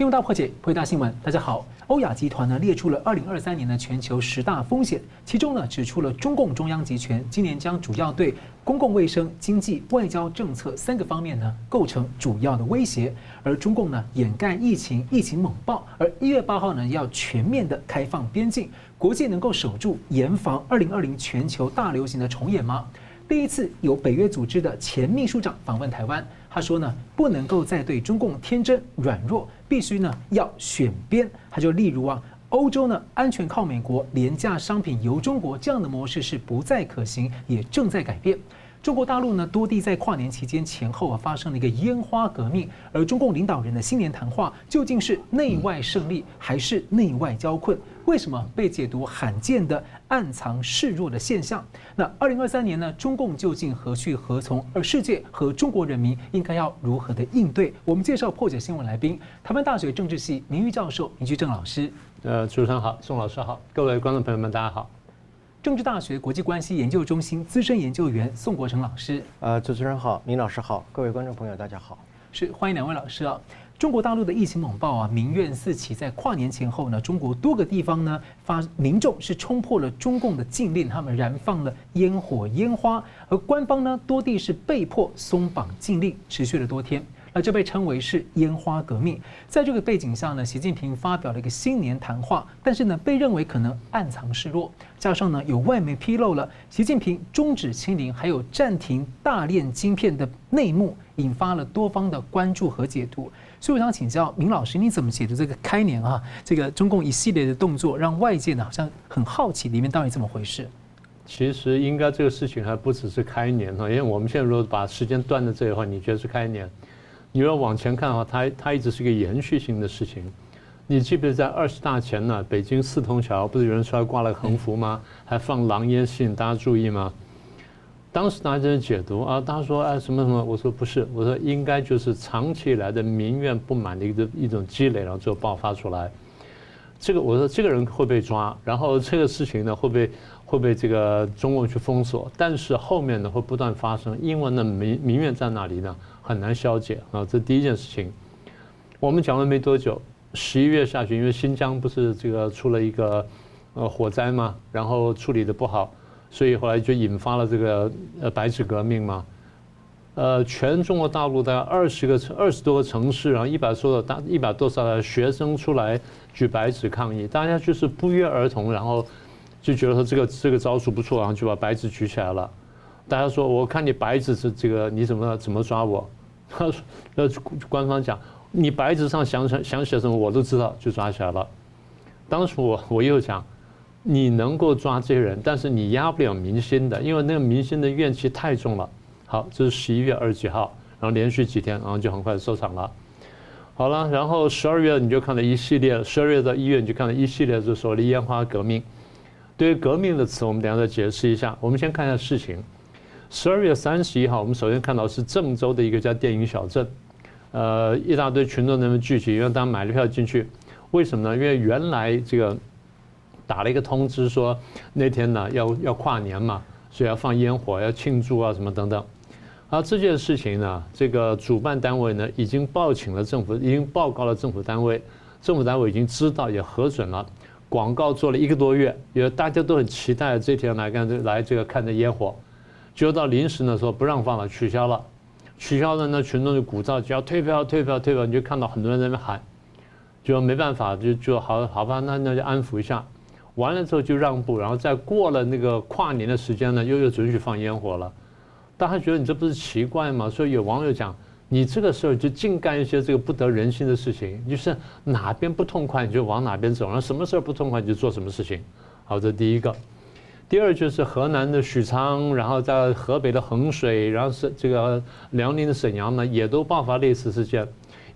金融大破解，破大新闻。大家好，欧亚集团呢列出了二零二三年的全球十大风险，其中呢指出了中共中央集权今年将主要对公共卫生、经济、外交政策三个方面呢构成主要的威胁。而中共呢掩盖疫情，疫情猛爆，而一月八号呢要全面的开放边境，国际能够守住严防二零二零全球大流行的重演吗？第一次有北约组织的前秘书长访问台湾。他说呢，不能够再对中共天真软弱，必须呢要选边。他就例如啊，欧洲呢安全靠美国，廉价商品由中国这样的模式是不再可行，也正在改变。中国大陆呢多地在跨年期间前后啊发生了一个烟花革命，而中共领导人的新年谈话究竟是内外胜利还是内外交困？为什么被解读罕见的暗藏示弱的现象？那二零二三年呢？中共究竟何去何从？而世界和中国人民应该要如何的应对？我们介绍破解新闻来宾，台湾大学政治系名誉教授林居正老师。呃，主持人好，宋老师好，各位观众朋友们大家好。政治大学国际关系研究中心资深研究员宋国成老师。呃，主持人好，林老师好，各位观众朋友大家好。是，欢迎两位老师啊。中国大陆的疫情猛爆啊，民怨四起。在跨年前后呢，中国多个地方呢发民众是冲破了中共的禁令，他们燃放了烟火烟花，而官方呢多地是被迫松绑禁令，持续了多天。那这被称为是烟花革命。在这个背景下呢，习近平发表了一个新年谈话，但是呢被认为可能暗藏示弱。加上呢有外媒披露了习近平终止清零，还有暂停大炼晶片的内幕，引发了多方的关注和解读。所以我想请教明老师，你怎么解读这个开年啊？这个中共一系列的动作，让外界呢好像很好奇里面到底怎么回事？其实应该这个事情还不只是开年哈，因为我们现在如果把时间断在这里的话，你觉得是开年？你要往前看的话，它它一直是个延续性的事情。你记不记得在二十大前呢，北京四通桥不是有人出来挂了横幅吗？还放狼烟吸引大家注意吗？当时大家在解读啊，大家说哎什么什么，我说不是，我说应该就是长期以来的民怨不满的一个一种积累，然后最后爆发出来。这个我说这个人会被抓，然后这个事情呢会被会被这个中共去封锁，但是后面呢会不断发生，因为呢民民怨在哪里呢很难消解啊，这第一件事情。我们讲了没多久，十一月下旬，因为新疆不是这个出了一个呃火灾嘛，然后处理的不好。所以后来就引发了这个呃白纸革命嘛，呃，全中国大陆大概二十个城二十多个城市，然后一百多的大一百多少的学生出来举白纸抗议，大家就是不约而同，然后就觉得说这个这个招数不错，然后就把白纸举起来了。大家说我看你白纸是这个你怎么怎么抓我？他说呃官方讲你白纸上想想想写什么我都知道，就抓起来了。当时我我又讲。你能够抓这些人，但是你压不了民心的，因为那个民心的怨气太重了。好，这是十一月二十几号，然后连续几天，然后就很快收场了。好了，然后十二月你就看到一系列，十二月到一月你就看到一系列就所谓的烟花革命。对于革命的词，我们等下再解释一下。我们先看一下事情。十二月三十一号，我们首先看到是郑州的一个叫电影小镇，呃，一大堆群众那边聚集，因为大家买了票进去。为什么呢？因为原来这个。打了一个通知说那天呢要要跨年嘛，所以要放烟火，要庆祝啊什么等等。而这件事情呢，这个主办单位呢已经报请了政府，已经报告了政府单位，政府单位已经知道也核准了。广告做了一个多月，因为大家都很期待这天来看这来这个看这烟火，就到临时的时候不让放了，取消了，取消了呢群众就鼓噪，就要退票退票退票，你就看到很多人在那喊，就没办法就就好好吧，那那就安抚一下。完了之后就让步，然后再过了那个跨年的时间呢，又又准许放烟火了。大家觉得你这不是奇怪吗？所以有网友讲，你这个时候就净干一些这个不得人心的事情，就是哪边不痛快你就往哪边走，然后什么事儿不痛快你就做什么事情。好，这第一个。第二就是河南的许昌，然后在河北的衡水，然后是这个辽宁的沈阳呢，也都爆发类似事件。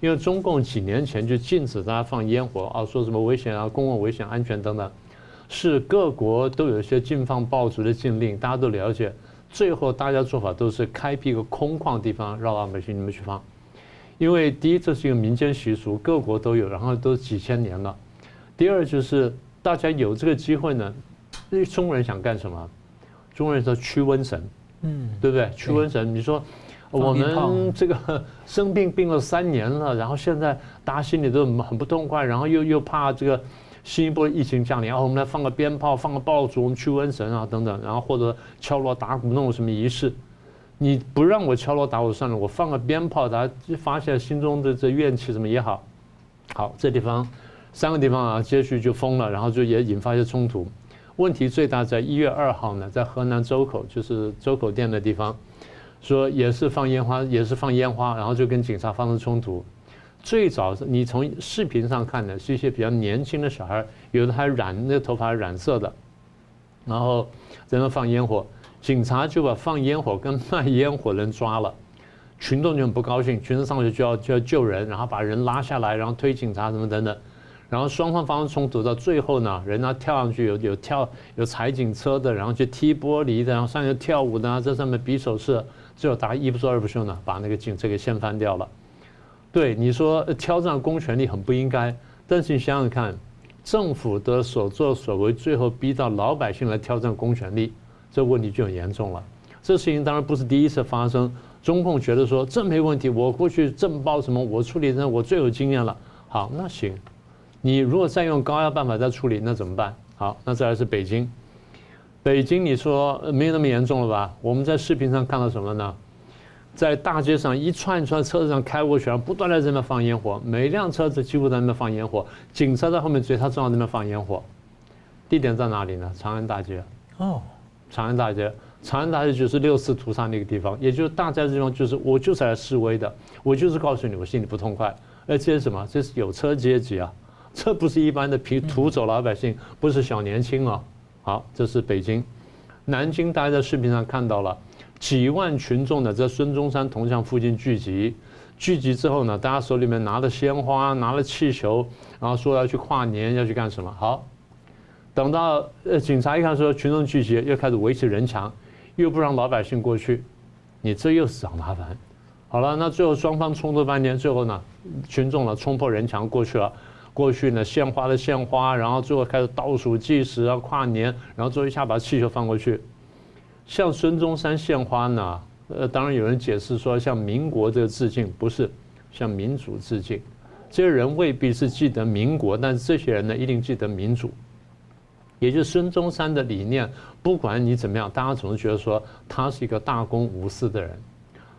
因为中共几年前就禁止大家放烟火啊，说什么危险啊，公共危险、安全等等。是各国都有一些禁放爆竹的禁令，大家都了解。最后大家做法都是开辟一个空旷地方，让老百姓你们去放。因为第一，这是一个民间习俗，各国都有，然后都几千年了。第二，就是大家有这个机会呢，因为中国人想干什么？中国人说驱瘟神，嗯，对不对？驱瘟神，你说，我们这个 生病病了三年了，然后现在大家心里都很不痛快，然后又又怕这个新一波疫情降临，然后我们来放个鞭炮，放个爆竹，我们驱瘟神啊等等，然后或者敲锣打鼓弄什么仪式。你不让我敲锣打鼓算了，我放个鞭炮，大家发泄心中的这怨气什么也好。好，这地方三个地方啊，接续就封了，然后就也引发一些冲突。问题最大在一月二号呢，在河南周口，就是周口店的地方。说也是放烟花，也是放烟花，然后就跟警察发生冲突。最早是你从视频上看的是一些比较年轻的小孩，有的还染那头发染色的，然后在那放烟火，警察就把放烟火跟卖烟火人抓了，群众就很不高兴，群众上去就要就要救人，然后把人拉下来，然后推警察什么等等，然后双方发生冲突，到最后呢，人家跳上去有有跳有踩警车的，然后去踢玻璃的，然后上去跳舞的，在上面比手势。最后大家一不做二不休呢，把那个警车给掀翻掉了。对你说挑战公权力很不应该，但是你想想看，政府的所作所为，最后逼到老百姓来挑战公权力，这问题就很严重了。这事情当然不是第一次发生，中共觉得说这没问题，我过去政报什么我处理，那我最有经验了。好，那行，你如果再用高压办法再处理，那怎么办？好，那再来是北京。北京，你说没有那么严重了吧？我们在视频上看到什么呢？在大街上一串一串车子上开过去，然后不断在这边放烟火，每辆车子几乎在那边放烟火，警察在后面追，他正好在那边放烟火。地点在哪里呢？长安大街。哦，长安大街，长安大街就是六四屠杀那个地方，也就是大家这地方就是我就是来示威的，我就是告诉你我心里不痛快。而这是什么？这是有车阶级啊，这不是一般的皮土走老百姓，不是小年轻啊。好，这是北京，南京，大家在视频上看到了几万群众呢，在孙中山铜像附近聚集。聚集之后呢，大家手里面拿了鲜花，拿了气球，然后说要去跨年，要去干什么？好，等到呃警察一看说群众聚集，又开始围起人墙，又不让老百姓过去，你这又是找麻烦。好了，那最后双方冲突半天，最后呢，群众呢冲破人墙过去了。过去呢，献花的献花，然后最后开始倒数计时啊，跨年，然后最后一下把气球放过去。向孙中山献花呢，呃，当然有人解释说向民国这个致敬，不是向民主致敬。这些人未必是记得民国，但是这些人呢，一定记得民主。也就是孙中山的理念，不管你怎么样，大家总是觉得说他是一个大公无私的人。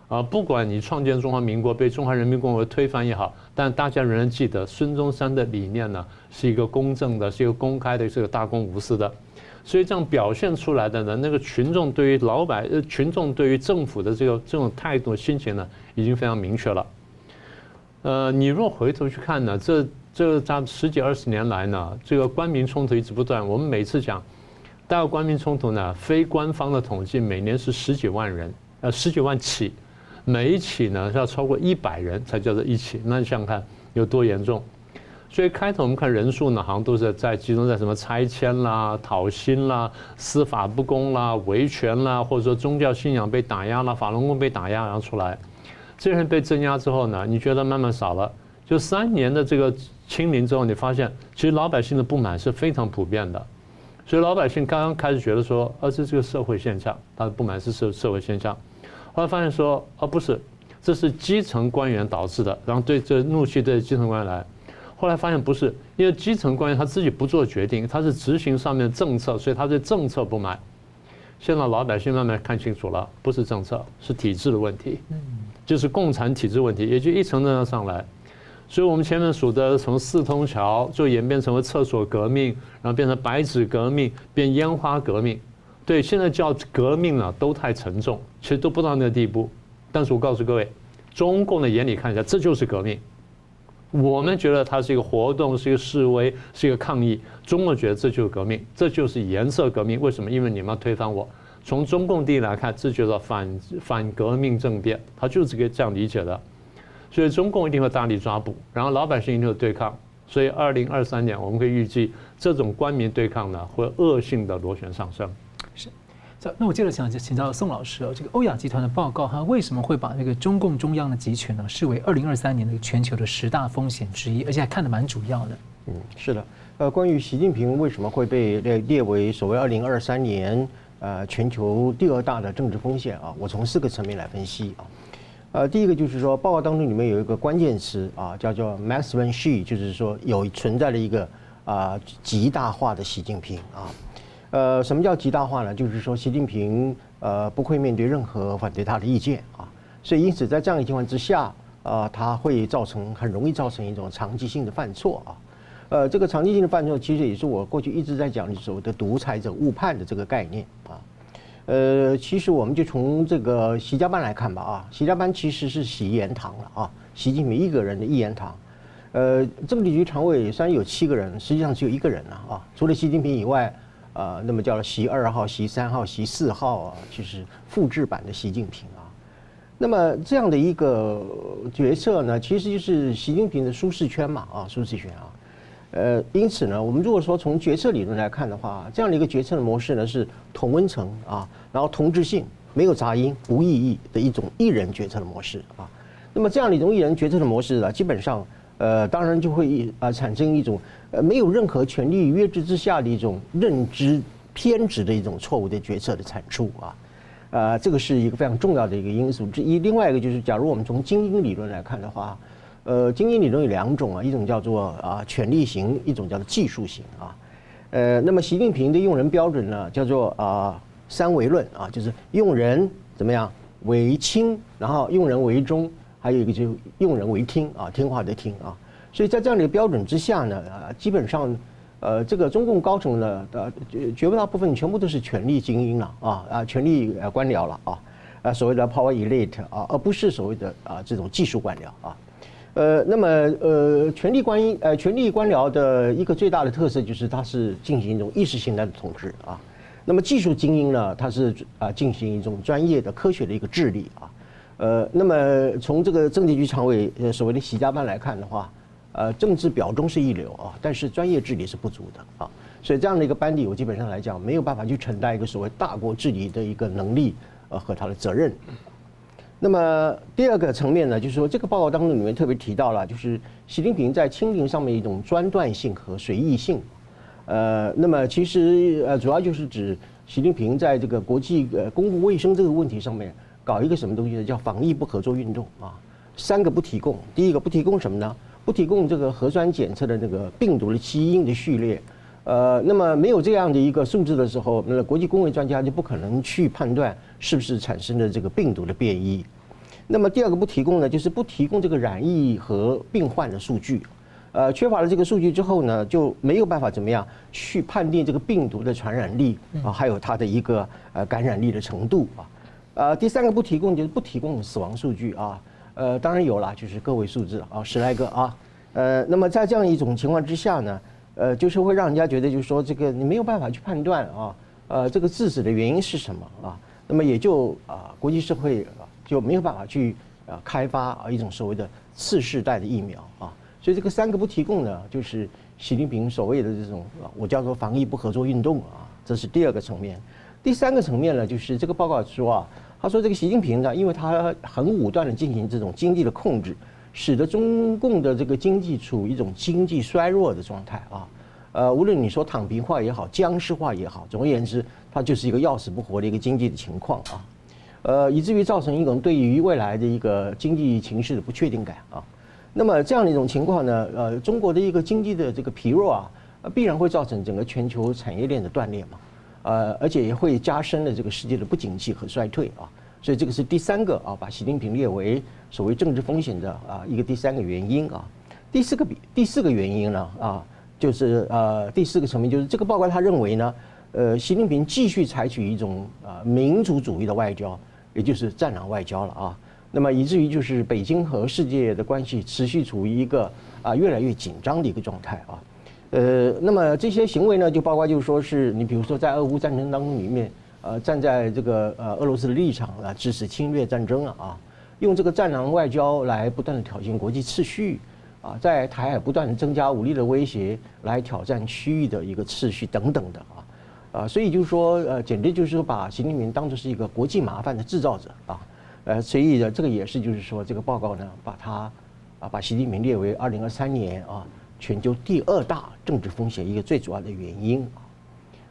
啊，不管你创建中华民国被中华人民共和国推翻也好，但大家仍然记得孙中山的理念呢，是一个公正的，是一个公开的，是一个大公无私的。所以这样表现出来的呢，那个群众对于老百呃群众对于政府的这个这种态度心情呢，已经非常明确了。呃，你若回头去看呢，这这在十几二十年来呢，这个官民冲突一直不断。我们每次讲，大陆官民冲突呢，非官方的统计每年是十几万人，呃，十几万起。每一起呢是要超过一百人才叫做一起，那你想想看有多严重？所以开头我们看人数呢，好像都是在集中在什么拆迁啦、讨薪啦、司法不公啦、维权啦，或者说宗教信仰被打压啦、法轮功被打压，然后出来，这些人被镇压之后呢，你觉得慢慢少了？就三年的这个清零之后，你发现其实老百姓的不满是非常普遍的，所以老百姓刚刚开始觉得说，而、啊、这是个社会现象，他的不满是社社会现象。后来发现说，哦，不是，这是基层官员导致的，然后对这怒气对基层官员来。后来发现不是，因为基层官员他自己不做决定，他是执行上面的政策，所以他对政策不满。现在老百姓慢慢看清楚了，不是政策，是体制的问题，就是共产体制问题，也就一层层上来。所以我们前面数的从四通桥就演变成为厕所革命，然后变成白纸革命，变烟花革命。对，现在叫革命呢，都太沉重，其实都不到那个地步。但是我告诉各位，中共的眼里看一下，这就是革命。我们觉得它是一个活动，是一个示威，是一个抗议。中共觉得这就是革命，这就是颜色革命。为什么？因为你们要推翻我。从中共地来看，这就是反反革命政变，他就是这个这样理解的。所以中共一定会大力抓捕，然后老百姓一定会对抗。所以二零二三年，我们可以预计这种官民对抗呢，会恶性的螺旋上升。那我接着想请教宋老师哦，这个欧亚集团的报告，它为什么会把这个中共中央的集权呢视为二零二三年的全球的十大风险之一，而且还看得蛮主要的。嗯，是的。呃，关于习近平为什么会被列列为所谓二零二三年呃全球第二大的政治风险啊，我从四个层面来分析啊。呃，第一个就是说，报告当中里面有一个关键词啊，叫做 Maximalist，就是说有存在了一个啊极大化的习近平啊。呃，什么叫极大化呢？就是说习近平呃不会面对任何反对他的意见啊，所以因此在这样的情况之下啊，他会造成很容易造成一种长期性的犯错啊。呃，这个长期性的犯错其实也是我过去一直在讲的所谓的独裁者误判的这个概念啊。呃，其实我们就从这个习家班来看吧啊，习家班其实是习言堂了啊，习近平一个人的一言堂。呃，政治局常委虽然有七个人，实际上只有一个人了啊，除了习近平以外，啊，那么叫习二号、习三号、习四号啊，就是复制版的习近平啊。那么这样的一个角色呢，其实就是习近平的舒适圈嘛啊，舒适圈啊。呃，因此呢，我们如果说从决策理论来看的话，这样的一个决策的模式呢，是同温层啊，然后同质性，没有杂音，无异议的一种一人决策的模式啊。那么这样的一种一人决策的模式呢，基本上呃，当然就会啊产生一种呃没有任何权力约制之下的一种认知偏执的一种错误的决策的产出啊。呃，这个是一个非常重要的一个因素之一。另外一个就是，假如我们从精英理论来看的话。呃，精英理论有两种啊，一种叫做啊权力型，一种叫做技术型啊。呃，那么习近平的用人标准呢，叫做啊三维论啊，就是用人怎么样为轻，然后用人为忠，还有一个就用人为听啊，听话的听啊。所以在这样的一个标准之下呢，啊，基本上呃这个中共高层呢，呃绝绝大部分全部都是权力精英了啊啊，权力呃官僚了啊啊所谓的 power elite 啊，而不是所谓的啊这种技术官僚啊。呃，那么呃，权力官呃，权力官僚的一个最大的特色就是它是进行一种意识形态的统治啊。那么技术精英呢，它是啊进行一种专业的科学的一个治理啊。呃，那么从这个政治局常委呃所谓的习家班来看的话，呃，政治表忠是一流啊，但是专业治理是不足的啊。所以这样的一个班底，我基本上来讲没有办法去承担一个所谓大国治理的一个能力呃和他的责任。那么第二个层面呢，就是说这个报告当中里面特别提到了，就是习近平在清零上面一种专断性和随意性。呃，那么其实呃主要就是指习近平在这个国际呃公共卫生这个问题上面搞一个什么东西呢？叫防疫不合作运动啊。三个不提供，第一个不提供什么呢？不提供这个核酸检测的那个病毒的基因的序列。呃，那么没有这样的一个数字的时候，那国际公卫专家就不可能去判断是不是产生了这个病毒的变异。那么第二个不提供呢，就是不提供这个染疫和病患的数据，呃，缺乏了这个数据之后呢，就没有办法怎么样去判定这个病毒的传染力啊，还有它的一个呃感染力的程度啊，呃，第三个不提供就是不提供死亡数据啊，呃，当然有了，就是个位数字啊，十来个啊，呃，那么在这样一种情况之下呢，呃，就是会让人家觉得就是说这个你没有办法去判断啊，呃，这个致死的原因是什么啊，那么也就啊国际社会。就没有办法去啊开发啊一种所谓的次世代的疫苗啊，所以这个三个不提供呢，就是习近平所谓的这种啊，我叫做防疫不合作运动啊，这是第二个层面。第三个层面呢，就是这个报告说啊，他说这个习近平呢，因为他很武断的进行这种经济的控制，使得中共的这个经济处于一种经济衰弱的状态啊。呃，无论你说躺平化也好，僵尸化也好，总而言之，它就是一个要死不活的一个经济的情况啊。呃，以至于造成一种对于未来的一个经济情势的不确定感啊。那么这样的一种情况呢，呃，中国的一个经济的这个疲弱啊，必然会造成整个全球产业链的断裂嘛。呃，而且也会加深了这个世界的不景气和衰退啊。所以这个是第三个啊，把习近平列为所谓政治风险的啊一个第三个原因啊。第四个比第四个原因呢啊，就是呃第四个层面就是这个报告他认为呢，呃，习近平继续采取一种啊民族主义的外交。也就是战狼外交了啊，那么以至于就是北京和世界的关系持续处于一个啊越来越紧张的一个状态啊，呃，那么这些行为呢，就包括就是说是你比如说在俄乌战争当中里面，呃，站在这个呃俄罗斯的立场啊，支持侵略战争啊啊，用这个战狼外交来不断的挑衅国际秩序啊，在台海不断的增加武力的威胁，来挑战区域的一个秩序等等的啊。啊，所以就是说，呃，简直就是说把习近平当作是一个国际麻烦的制造者啊，呃，所以呢，这个也是就是说，这个报告呢，把他啊，把习近平列为二零二三年啊全球第二大政治风险一个最主要的原因。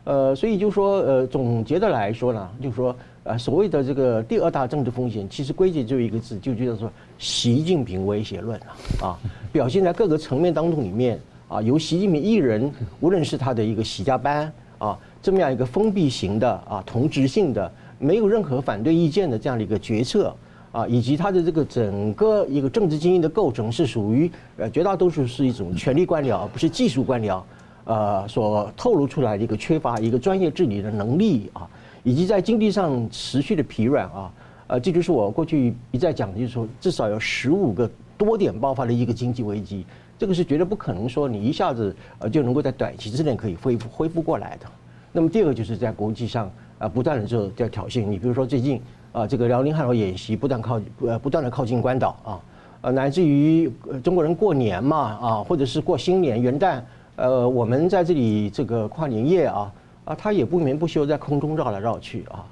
呃，所以就说呃，总结的来说呢，就说呃，所谓的这个第二大政治风险，其实归结就一个字，就叫做习近平威胁论啊，啊，表现在各个层面当中里面啊，由习近平一人，无论是他的一个习家班啊，这么样一个封闭型的啊，同质性的，没有任何反对意见的这样的一个决策啊，以及他的这个整个一个政治精英的构成是属于呃绝大多数是一种权力官僚，而不是技术官僚。呃，所透露出来的一个缺乏一个专业治理的能力啊，以及在经济上持续的疲软啊，呃，这就是我过去一再讲的，就是说至少有十五个多点爆发的一个经济危机，这个是绝对不可能说你一下子呃就能够在短期之内可以恢复恢复过来的。那么第二个就是在国际上啊不断的就在挑衅，你比如说最近啊这个辽宁汉 victory 演习不断靠呃不断的靠近关岛啊，呃乃至于中国人过年嘛啊，或者是过新年元旦。呃，我们在这里这个跨年夜啊，啊，他也不眠不休在空中绕来绕去啊。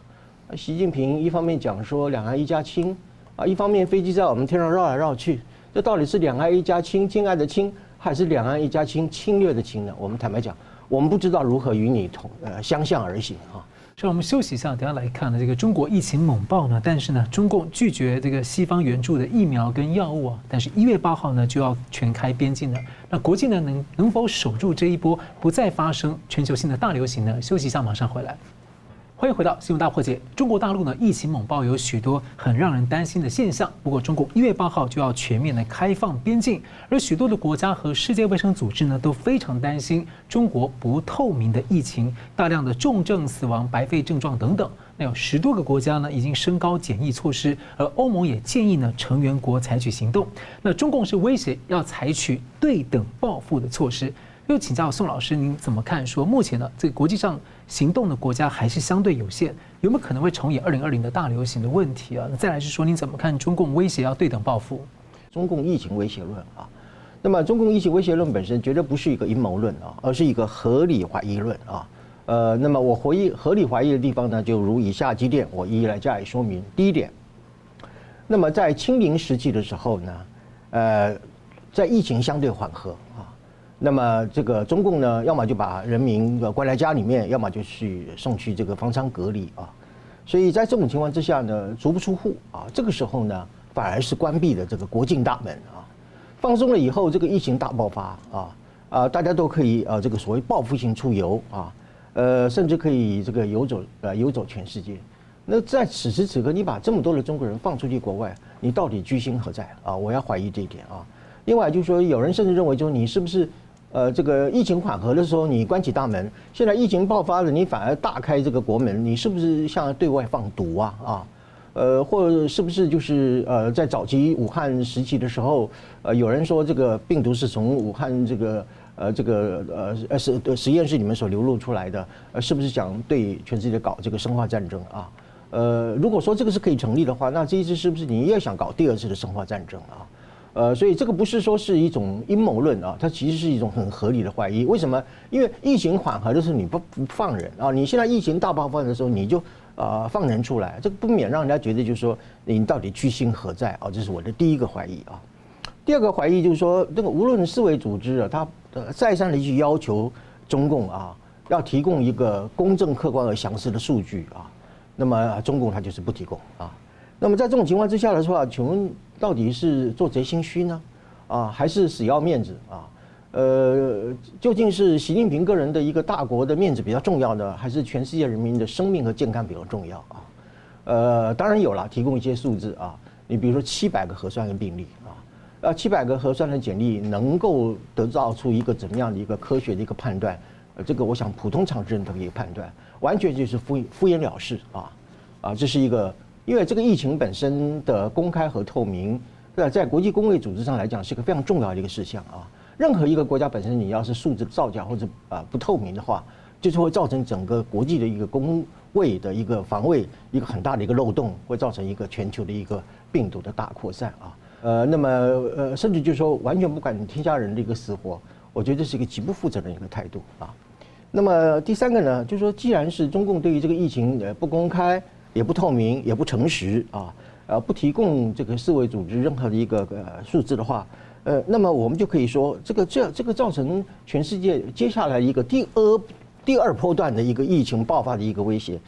习近平一方面讲说两岸一家亲啊，一方面飞机在我们天上绕来绕去，这到底是两岸一家亲，亲爱的亲，还是两岸一家亲，侵略的侵呢？我们坦白讲，我们不知道如何与你同呃相向而行啊。让我们休息一下，等下来看呢，这个中国疫情猛爆呢，但是呢，中共拒绝这个西方援助的疫苗跟药物啊，但是一月八号呢就要全开边境了。那国际呢能能否守住这一波，不再发生全球性的大流行呢？休息一下，马上回来。欢迎回到新闻大破解。中国大陆呢，疫情猛爆，有许多很让人担心的现象。不过，中共一月八号就要全面的开放边境，而许多的国家和世界卫生组织呢，都非常担心中国不透明的疫情，大量的重症死亡、白肺症状等等。那有十多个国家呢，已经升高检疫措施，而欧盟也建议呢，成员国采取行动。那中共是威胁要采取对等报复的措施。又请教宋老师，您怎么看？说目前呢，这个国际上行动的国家还是相对有限，有没有可能会重演二零二零的大流行的问题啊？那再来是说，你怎么看中共威胁要对等报复？中共疫情威胁论啊，那么中共疫情威胁论本身绝对不是一个阴谋论啊，而是一个合理怀疑论啊。呃，那么我回忆合理怀疑的地方呢，就如以下几点，我一一来加以说明。第一点，那么在清零时期的时候呢，呃，在疫情相对缓和啊。那么这个中共呢，要么就把人民关在家里面，要么就去送去这个方舱隔离啊。所以在这种情况之下呢，足不出户啊。这个时候呢，反而是关闭了这个国境大门啊。放松了以后，这个疫情大爆发啊啊，大家都可以呃这个所谓报复性出游啊，呃，甚至可以这个游走呃游走全世界。那在此时此刻，你把这么多的中国人放出去国外，你到底居心何在啊？我要怀疑这一点啊。另外就是说，有人甚至认为，就是你是不是？呃，这个疫情缓和的时候，你关起大门；现在疫情爆发了，你反而大开这个国门，你是不是像对外放毒啊？啊，呃，或者是不是就是呃，在早期武汉时期的时候，呃，有人说这个病毒是从武汉这个呃这个呃呃实实验室里面所流露出来的，呃，是不是想对全世界搞这个生化战争啊？呃，如果说这个是可以成立的话，那这一次是不是你也想搞第二次的生化战争啊？呃，所以这个不是说是一种阴谋论啊，它其实是一种很合理的怀疑。为什么？因为疫情缓和的时候你不不放人啊，你现在疫情大爆发的时候你就啊、呃、放人出来，这个不免让人家觉得就是说你到底居心何在啊？这是我的第一个怀疑啊。第二个怀疑就是说，这个无论世卫组织啊，他呃再三的去要求中共啊，要提供一个公正、客观而详实的数据啊，那么中共他就是不提供啊。那么在这种情况之下的话，请问到底是做贼心虚呢，啊，还是死要面子啊？呃，究竟是习近平个人的一个大国的面子比较重要呢，还是全世界人民的生命和健康比较重要啊？呃，当然有了，提供一些数字啊，你比如说七百个核酸的病例啊，呃，七百个核酸的检疫能够得到出一个怎么样的一个科学的一个判断？呃，这个我想普通常识人都可以判断，完全就是敷敷衍了事啊，啊，这是一个。因为这个疫情本身的公开和透明，在在国际公卫组织上来讲是一个非常重要的一个事项啊。任何一个国家本身你要是数字造假或者啊不透明的话，就是会造成整个国际的一个公卫的一个防卫一个很大的一个漏洞，会造成一个全球的一个病毒的大扩散啊。呃，那么呃，甚至就是说完全不管天下人的一个死活，我觉得这是一个极不负责任的一个态度啊。那么第三个呢，就是说既然是中共对于这个疫情呃不公开。也不透明，也不诚实啊，呃，不提供这个世卫组织任何的一个呃数字的话，呃，那么我们就可以说，这个这这个造成全世界接下来一个第二第二波段的一个疫情爆发的一个威胁。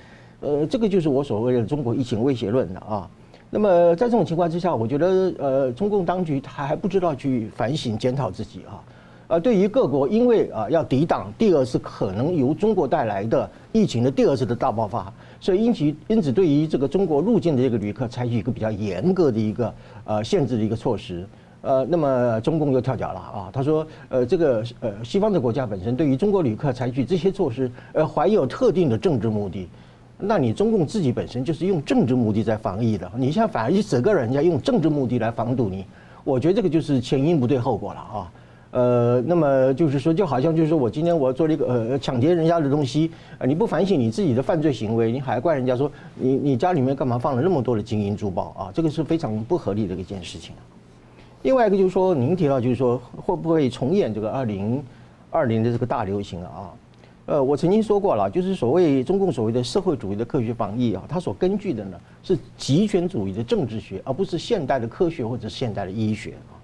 呃，这个就是我所谓的中国疫情威胁论了啊。那么在这种情况之下，我觉得呃，中共当局他还不知道去反省检讨自己啊。呃，对于各国，因为啊要抵挡第二次可能由中国带来的疫情的第二次的大爆发，所以因此因此对于这个中国入境的这个旅客采取一个比较严格的一个呃限制的一个措施。呃，那么中共又跳脚了啊，他说呃这个呃西方的国家本身对于中国旅客采取这些措施，呃怀有特定的政治目的。那你中共自己本身就是用政治目的在防疫的，你现在反而一整个人家用政治目的来防堵你，我觉得这个就是前因不对后果了啊。呃，那么就是说，就好像就是说我今天我做了一个呃抢劫人家的东西，啊，你不反省你自己的犯罪行为，你还怪人家说你你家里面干嘛放了那么多的金银珠宝啊？这个是非常不合理的一件事情。另外一个就是说，您提到就是说会不会重演这个二零二零的这个大流行啊？呃，我曾经说过了，就是所谓中共所谓的社会主义的科学防疫啊，它所根据的呢是极权主义的政治学，而不是现代的科学或者现代的医学啊。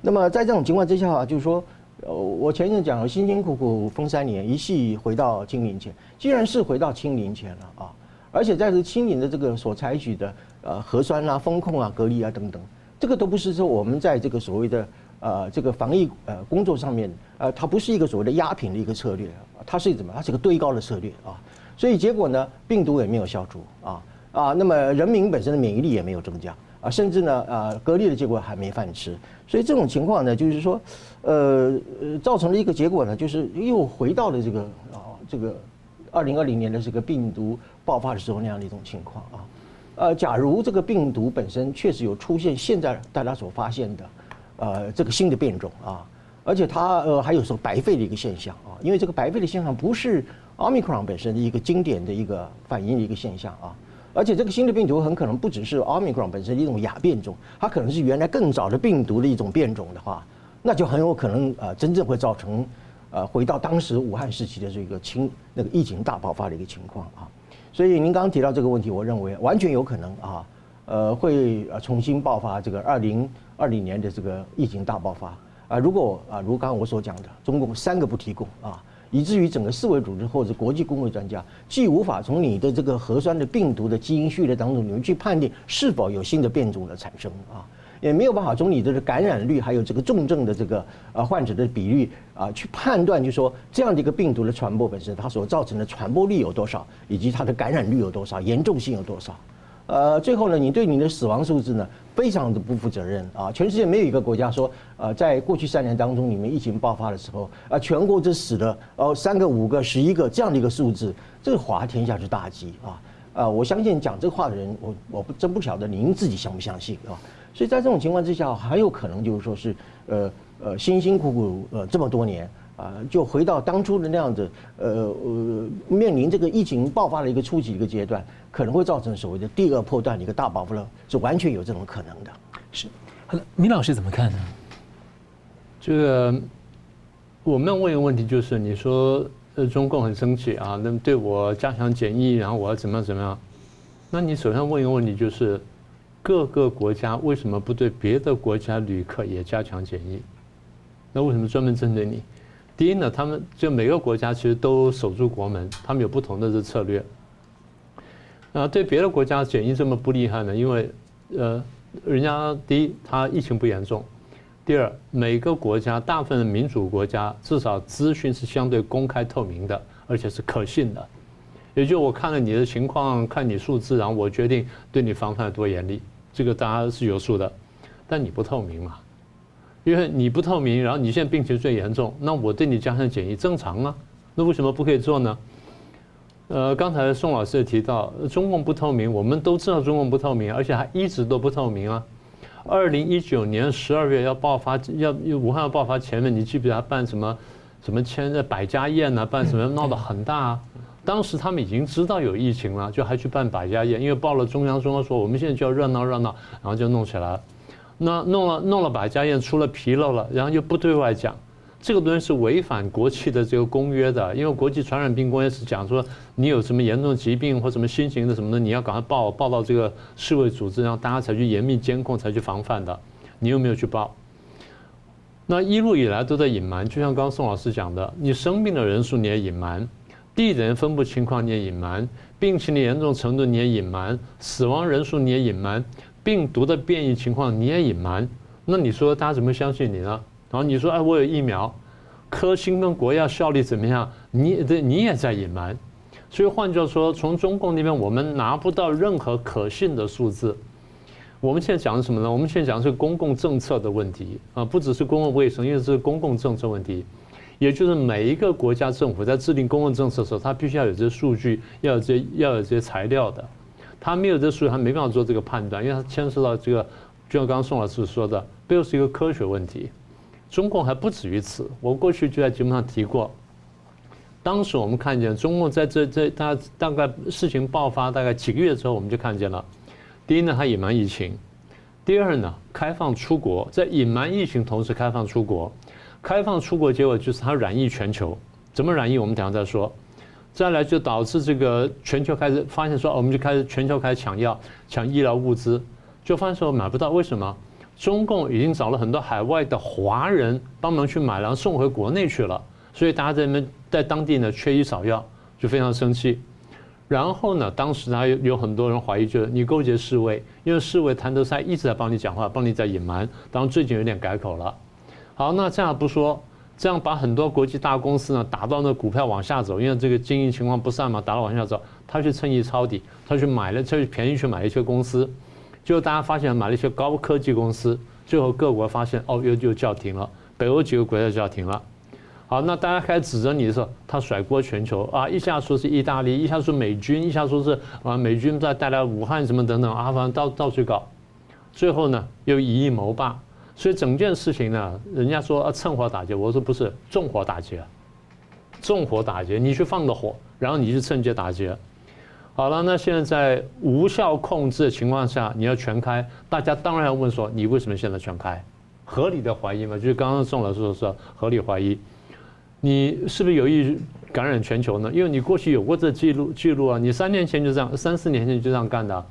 那么在这种情况之下啊，就是说，呃，我前面讲了，辛辛苦苦封三年，一系回到清零前，既然是回到清零前了啊，而且在这清零的这个所采取的呃核酸啊、风控啊、隔离啊等等，这个都不是说我们在这个所谓的呃这个防疫呃工作上面，呃，它不是一个所谓的压平的一个策略，它是怎么？它是一个堆高的策略啊，所以结果呢，病毒也没有消除啊啊，那么人民本身的免疫力也没有增加。甚至呢，呃，隔离的结果还没饭吃，所以这种情况呢，就是说，呃，呃，造成了一个结果呢，就是又回到了这个啊，这个二零二零年的这个病毒爆发的时候那样的一种情况啊。呃，假如这个病毒本身确实有出现现在大家所发现的，呃，这个新的变种啊，而且它呃还有时候白肺的一个现象啊，因为这个白肺的现象不是奥密克戎本身的一个经典的一个反应的一个现象啊。而且这个新的病毒很可能不只是 Omicron 本身的一种亚变种，它可能是原来更早的病毒的一种变种的话，那就很有可能呃真正会造成呃回到当时武汉时期的这个情那个疫情大爆发的一个情况啊。所以您刚刚提到这个问题，我认为完全有可能啊，呃会呃重新爆发这个二零二零年的这个疫情大爆发啊。如果啊如刚刚我所讲的，中共三个不提供啊。以至于整个世卫组织或者国际公卫专家既无法从你的这个核酸的病毒的基因序列当中，你们去判定是否有新的变种的产生啊，也没有办法从你的感染率还有这个重症的这个呃患者的比率啊去判断，就说这样的一个病毒的传播本身它所造成的传播率有多少，以及它的感染率有多少，严重性有多少。呃，最后呢，你对你的死亡数字呢，非常的不负责任啊！全世界没有一个国家说，呃，在过去三年当中，你们疫情爆发的时候，啊，全国只死了哦三个、五个、十一个这样的一个数字，这个滑天下之大稽啊！啊，我相信讲这话的人，我我不真不晓得您自己相不相信啊！所以在这种情况之下，还有可能就是说是，呃呃，辛辛苦苦呃这么多年。啊，就回到当初的那样子，呃呃，面临这个疫情爆发的一个初级一个阶段，可能会造成所谓的第二波段的一个大爆发，是完全有这种可能的。是，好了，明老师怎么看呢？这个我们要问一个问题，就是你说呃，中共很生气啊，那么对我加强检疫，然后我要怎么样怎么样？那你首先问一个问题，就是各个国家为什么不对别的国家旅客也加强检疫？那为什么专门针对你？第一呢，他们就每个国家其实都守住国门，他们有不同的这策略。啊，对别的国家检疫这么不厉害呢？因为，呃，人家第一，它疫情不严重；第二，每个国家大部分的民主国家至少资讯是相对公开透明的，而且是可信的。也就我看了你的情况，看你数字，然后我决定对你防范多严厉，这个大家是有数的。但你不透明嘛？因为你不透明，然后你现在病情最严重，那我对你加强检疫正常啊，那为什么不可以做呢？呃，刚才宋老师也提到，中共不透明，我们都知道中共不透明，而且还一直都不透明啊。二零一九年十二月要爆发，要武汉要爆发前面，你记不记得他办什么什么签的百家宴啊，办什么闹得很大啊？当时他们已经知道有疫情了，就还去办百家宴，因为报了中央，中央说我们现在就要热闹热闹，然后就弄起来了。那弄了弄了百家宴出了纰漏了，然后又不对外讲，这个东西是违反国际的这个公约的，因为国际传染病公约是讲说，你有什么严重疾病或什么新型的什么的，你要赶快报报到这个世卫组织，让大家才去严密监控，才去防范的，你有没有去报，那一路以来都在隐瞒，就像刚刚宋老师讲的，你生病的人数你也隐瞒，地点分布情况你也隐瞒，病情的严重程度你也隐瞒，死亡人数你也隐瞒，病毒的变异情况你也隐瞒，那你说大家怎么相信你呢？然后你说哎，我有疫苗，科兴跟国药效力怎么样？你这你也在隐瞒。所以换句话说，从中共那边我们拿不到任何可信的数字。我们现在讲的什么呢？我们现在讲的是公共政策的问题啊，不只是公共卫生，因为这是公共政策问题。也就是每一个国家政府在制定公共政策的时候，他必须要有这些数据，要有这些要有这些材料的。他没有这数据，他没办法做这个判断，因为他牵涉到这个，就像刚刚宋老师说的，背后是一个科学问题。中共还不止于此，我过去就在节目上提过。当时我们看见中共在这这大大概事情爆发大概几个月之后，我们就看见了。第一呢，他隐瞒疫情；第二呢，开放出国，在隐瞒疫情同时开放出国。开放出国结果就是他染疫全球，怎么染疫我们等下再说。再来就导致这个全球开始发现说，我们就开始全球开始抢药、抢医疗物资，就发现说买不到，为什么？中共已经找了很多海外的华人帮忙去买，然后送回国内去了。所以大家在那边在当地呢缺医少药，就非常生气。然后呢，当时他有有很多人怀疑，就是你勾结世卫，因为世卫谭德塞一直在帮你讲话，帮你在隐瞒。当然最近有点改口了。好，那这样不说，这样把很多国际大公司呢打到那股票往下走，因为这个经营情况不善嘛，打到往下走，他去趁机抄底，他去买了，他去便宜去买了一些公司，就大家发现买了一些高科技公司，最后各国发现哦，又又叫停了，北欧几个国家叫停了。好，那大家开始指责你的时候，他甩锅全球啊！一下说是意大利，一下说美军，一下说是啊美军在带来武汉什么等等啊，反正到到处搞，最后呢又以一谋霸，所以整件事情呢，人家说啊趁火打劫，我说不是，纵火打劫，纵火打劫，你去放的火，然后你去趁机打劫。好了，那现在在无效控制的情况下，你要全开，大家当然要问说，你为什么现在全开？合理的怀疑嘛，就是刚刚宋老师说是合理怀疑。你是不是有意感染全球呢？因为你过去有过这记录记录啊，你三年前就这样，三四年前就这样干的，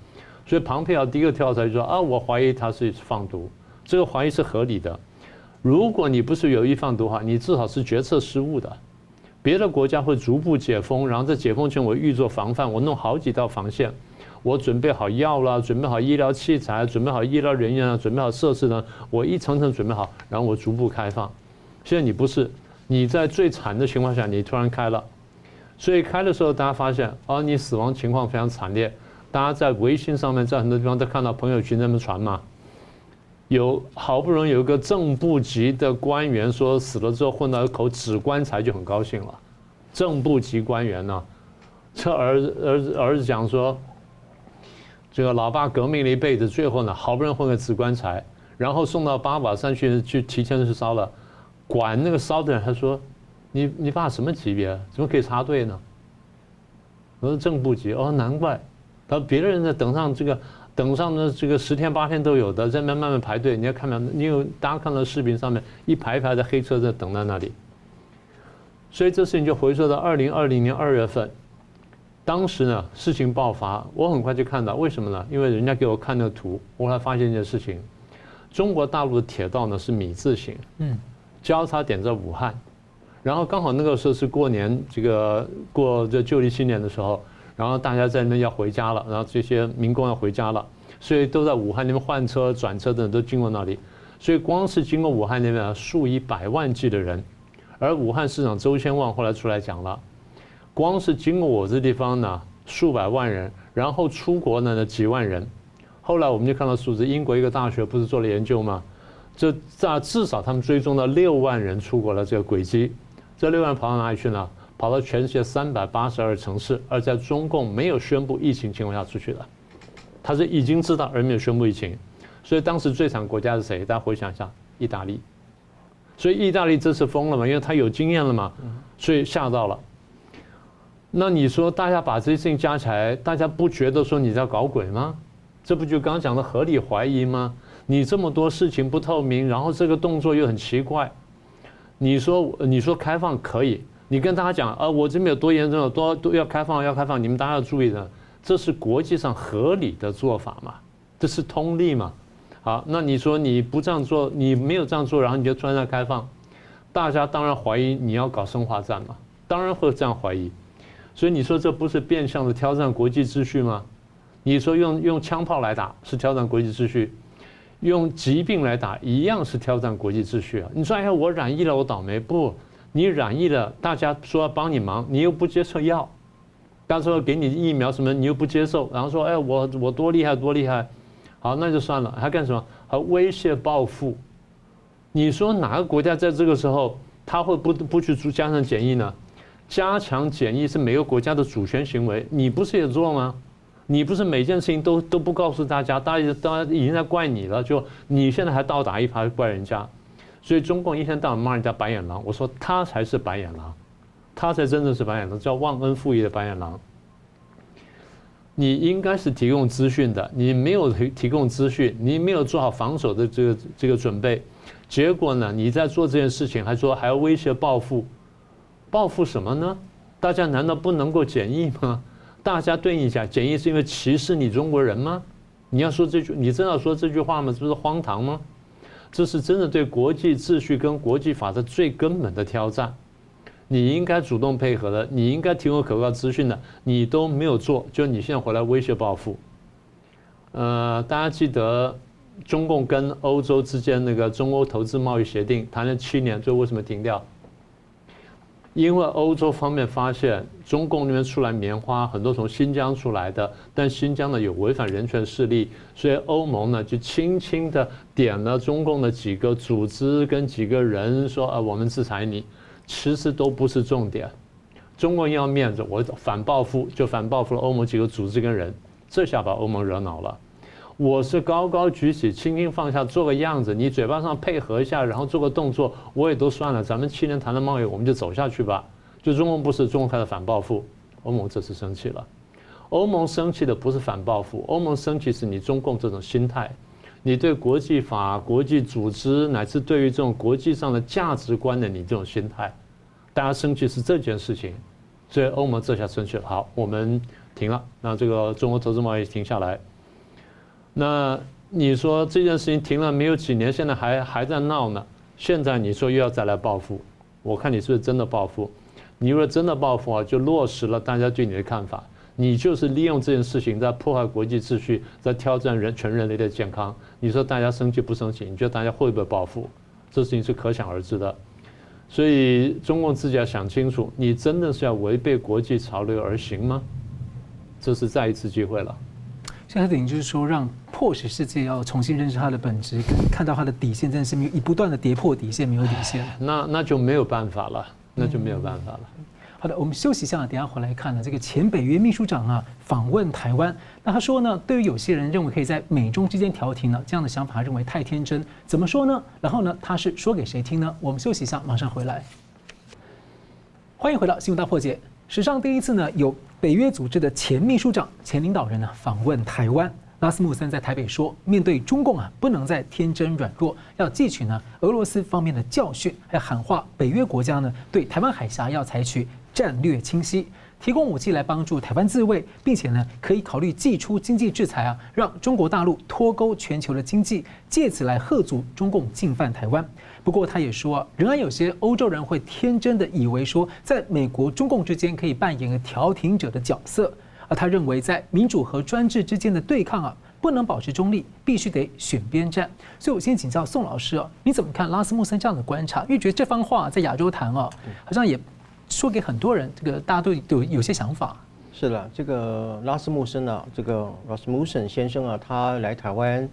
所以庞佩奥第一个跳出来就说啊，我怀疑他是放毒，这个怀疑是合理的。如果你不是有意放毒的话，你至少是决策失误的。别的国家会逐步解封，然后在解封前我预做防范，我弄好几道防线，我准备好药了，准备好医疗器材，准备好医疗人员啊，准备好设施呢，我一层层准备好，然后我逐步开放。现在你不是。你在最惨的情况下，你突然开了，所以开的时候，大家发现，哦，你死亡情况非常惨烈。大家在微信上面，在很多地方都看到朋友圈那么传嘛，有好不容易有一个正部级的官员说死了之后混到一口纸棺材就很高兴了，正部级官员呢，这儿子儿子儿子讲说，这个老爸革命了一辈子，最后呢好不容易混个纸棺材，然后送到八宝山去去提前去烧了。管那个烧的人，他说：“你你爸什么级别？怎么可以插队呢？”我说：“正部级。”哦，难怪。他说别的人在等上这个，等上呢这个十天八天都有的，在那慢慢排队。你要看到，你有大家看到视频上面一排一排的黑车在等在那里。所以这事情就回溯到二零二零年二月份，当时呢事情爆发，我很快就看到，为什么呢？因为人家给我看那个图，我后来发现一件事情：中国大陆的铁道呢是米字形。嗯。交叉点在武汉，然后刚好那个时候是过年，这个过这旧历新年的时候，然后大家在那边要回家了，然后这些民工要回家了，所以都在武汉那边换车、转车等都经过那里，所以光是经过武汉那边数以百万计的人，而武汉市长周先旺后来出来讲了，光是经过我这地方呢数百万人，然后出国呢几万人，后来我们就看到数字，英国一个大学不是做了研究吗？这在至少他们追踪了六万人出国了这个轨迹，这六万跑到哪里去呢？跑到全世界三百八十二城市，而在中共没有宣布疫情情况下出去的，他是已经知道而没有宣布疫情，所以当时最惨国家是谁？大家回想一下，意大利。所以意大利这次疯了嘛？因为他有经验了嘛，所以吓到了。那你说大家把这些事情加起来，大家不觉得说你在搞鬼吗？这不就刚刚讲的合理怀疑吗？你这么多事情不透明，然后这个动作又很奇怪，你说你说开放可以，你跟大家讲啊，我这边有多严重，有多要开放要开放，你们大家要注意的，这是国际上合理的做法嘛，这是通例嘛。好，那你说你不这样做，你没有这样做，然后你就突然在开放，大家当然怀疑你要搞生化战嘛，当然会这样怀疑。所以你说这不是变相的挑战国际秩序吗？你说用用枪炮来打是挑战国际秩序，用疾病来打一样是挑战国际秩序啊！你说哎呀，我染疫了，我倒霉不？你染疫了，大家说要帮你忙，你又不接受药，到时候给你疫苗什么，你又不接受，然后说哎，我我多厉害多厉害，好，那就算了，还干什么？还威胁报复？你说哪个国家在这个时候他会不不去做加强检疫呢？加强检疫是每个国家的主权行为，你不是也做吗？你不是每件事情都都不告诉大家，大家大家已经在怪你了，就你现在还倒打一耙怪人家，所以中共一天到晚骂人家白眼狼，我说他才是白眼狼，他才真的是白眼狼，叫忘恩负义的白眼狼。你应该是提供资讯的，你没有提提供资讯，你没有做好防守的这个这个准备，结果呢，你在做这件事情还说还要威胁报复，报复什么呢？大家难道不能够检疫吗？大家对你讲检疫是因为歧视你中国人吗？你要说这句，你真要说这句话吗？这不是荒唐吗？这是真的对国际秩序跟国际法的最根本的挑战。你应该主动配合的，你应该提供可靠资讯的，你都没有做，就你现在回来威胁报复。呃，大家记得中共跟欧洲之间那个中欧投资贸易协定谈了七年，最后为什么停掉？因为欧洲方面发现中共那边出来棉花很多从新疆出来的，但新疆呢有违反人权势力，所以欧盟呢就轻轻的点了中共的几个组织跟几个人说啊，我们制裁你，其实都不是重点。中共要面子，我反报复就反报复了欧盟几个组织跟人，这下把欧盟惹恼了。我是高高举起，轻轻放下，做个样子。你嘴巴上配合一下，然后做个动作，我也都算了。咱们七年谈的贸易，我们就走下去吧。就中共不是，中共开始反报复，欧盟这次生气了。欧盟生气的不是反报复，欧盟生气是你中共这种心态，你对国际法、国际组织乃至对于这种国际上的价值观的你这种心态，大家生气是这件事情，所以欧盟这下生气了。好，我们停了，让这个中国投资贸易停下来。那你说这件事情停了没有几年，现在还还在闹呢？现在你说又要再来报复，我看你是不是真的报复？你如果真的报复啊，就落实了大家对你的看法，你就是利用这件事情在破坏国际秩序，在挑战人全人类的健康。你说大家生气不生气？你觉得大家会不会报复？这事情是可想而知的。所以中共自己要想清楚，你真的是要违背国际潮流而行吗？这是再一次机会了。现在等于就是说，让迫使世界要重新认识它的本质，跟看到它的底线，真的是没有，以不断的跌破底线，没有底线。那那就没有办法了，那就没有办法了。嗯、好的，我们休息一下，等下回来看呢。这个前北约秘书长啊访问台湾，那他说呢，对于有些人认为可以在美中之间调停呢，这样的想法认为太天真。怎么说呢？然后呢，他是说给谁听呢？我们休息一下，马上回来。欢迎回到《新闻大破解》。史上第一次呢，有北约组织的前秘书长、前领导人呢访问台湾。拉斯穆森在台北说，面对中共啊，不能再天真软弱，要汲取呢俄罗斯方面的教训，还喊话北约国家呢对台湾海峡要采取战略清晰。提供武器来帮助台湾自卫，并且呢，可以考虑祭出经济制裁啊，让中国大陆脱钩全球的经济，借此来吓阻中共进犯台湾。不过他也说，仍然有些欧洲人会天真的以为说，在美国中共之间可以扮演个调停者的角色，而他认为在民主和专制之间的对抗啊，不能保持中立，必须得选边站。所以我先请教宋老师啊，你怎么看拉斯穆森这样的观察？因为觉得这番话在亚洲谈啊，好像也。说给很多人，这个大家都有有些想法。是的，这个拉斯穆森呢，这个拉斯穆森先生啊，他来台湾，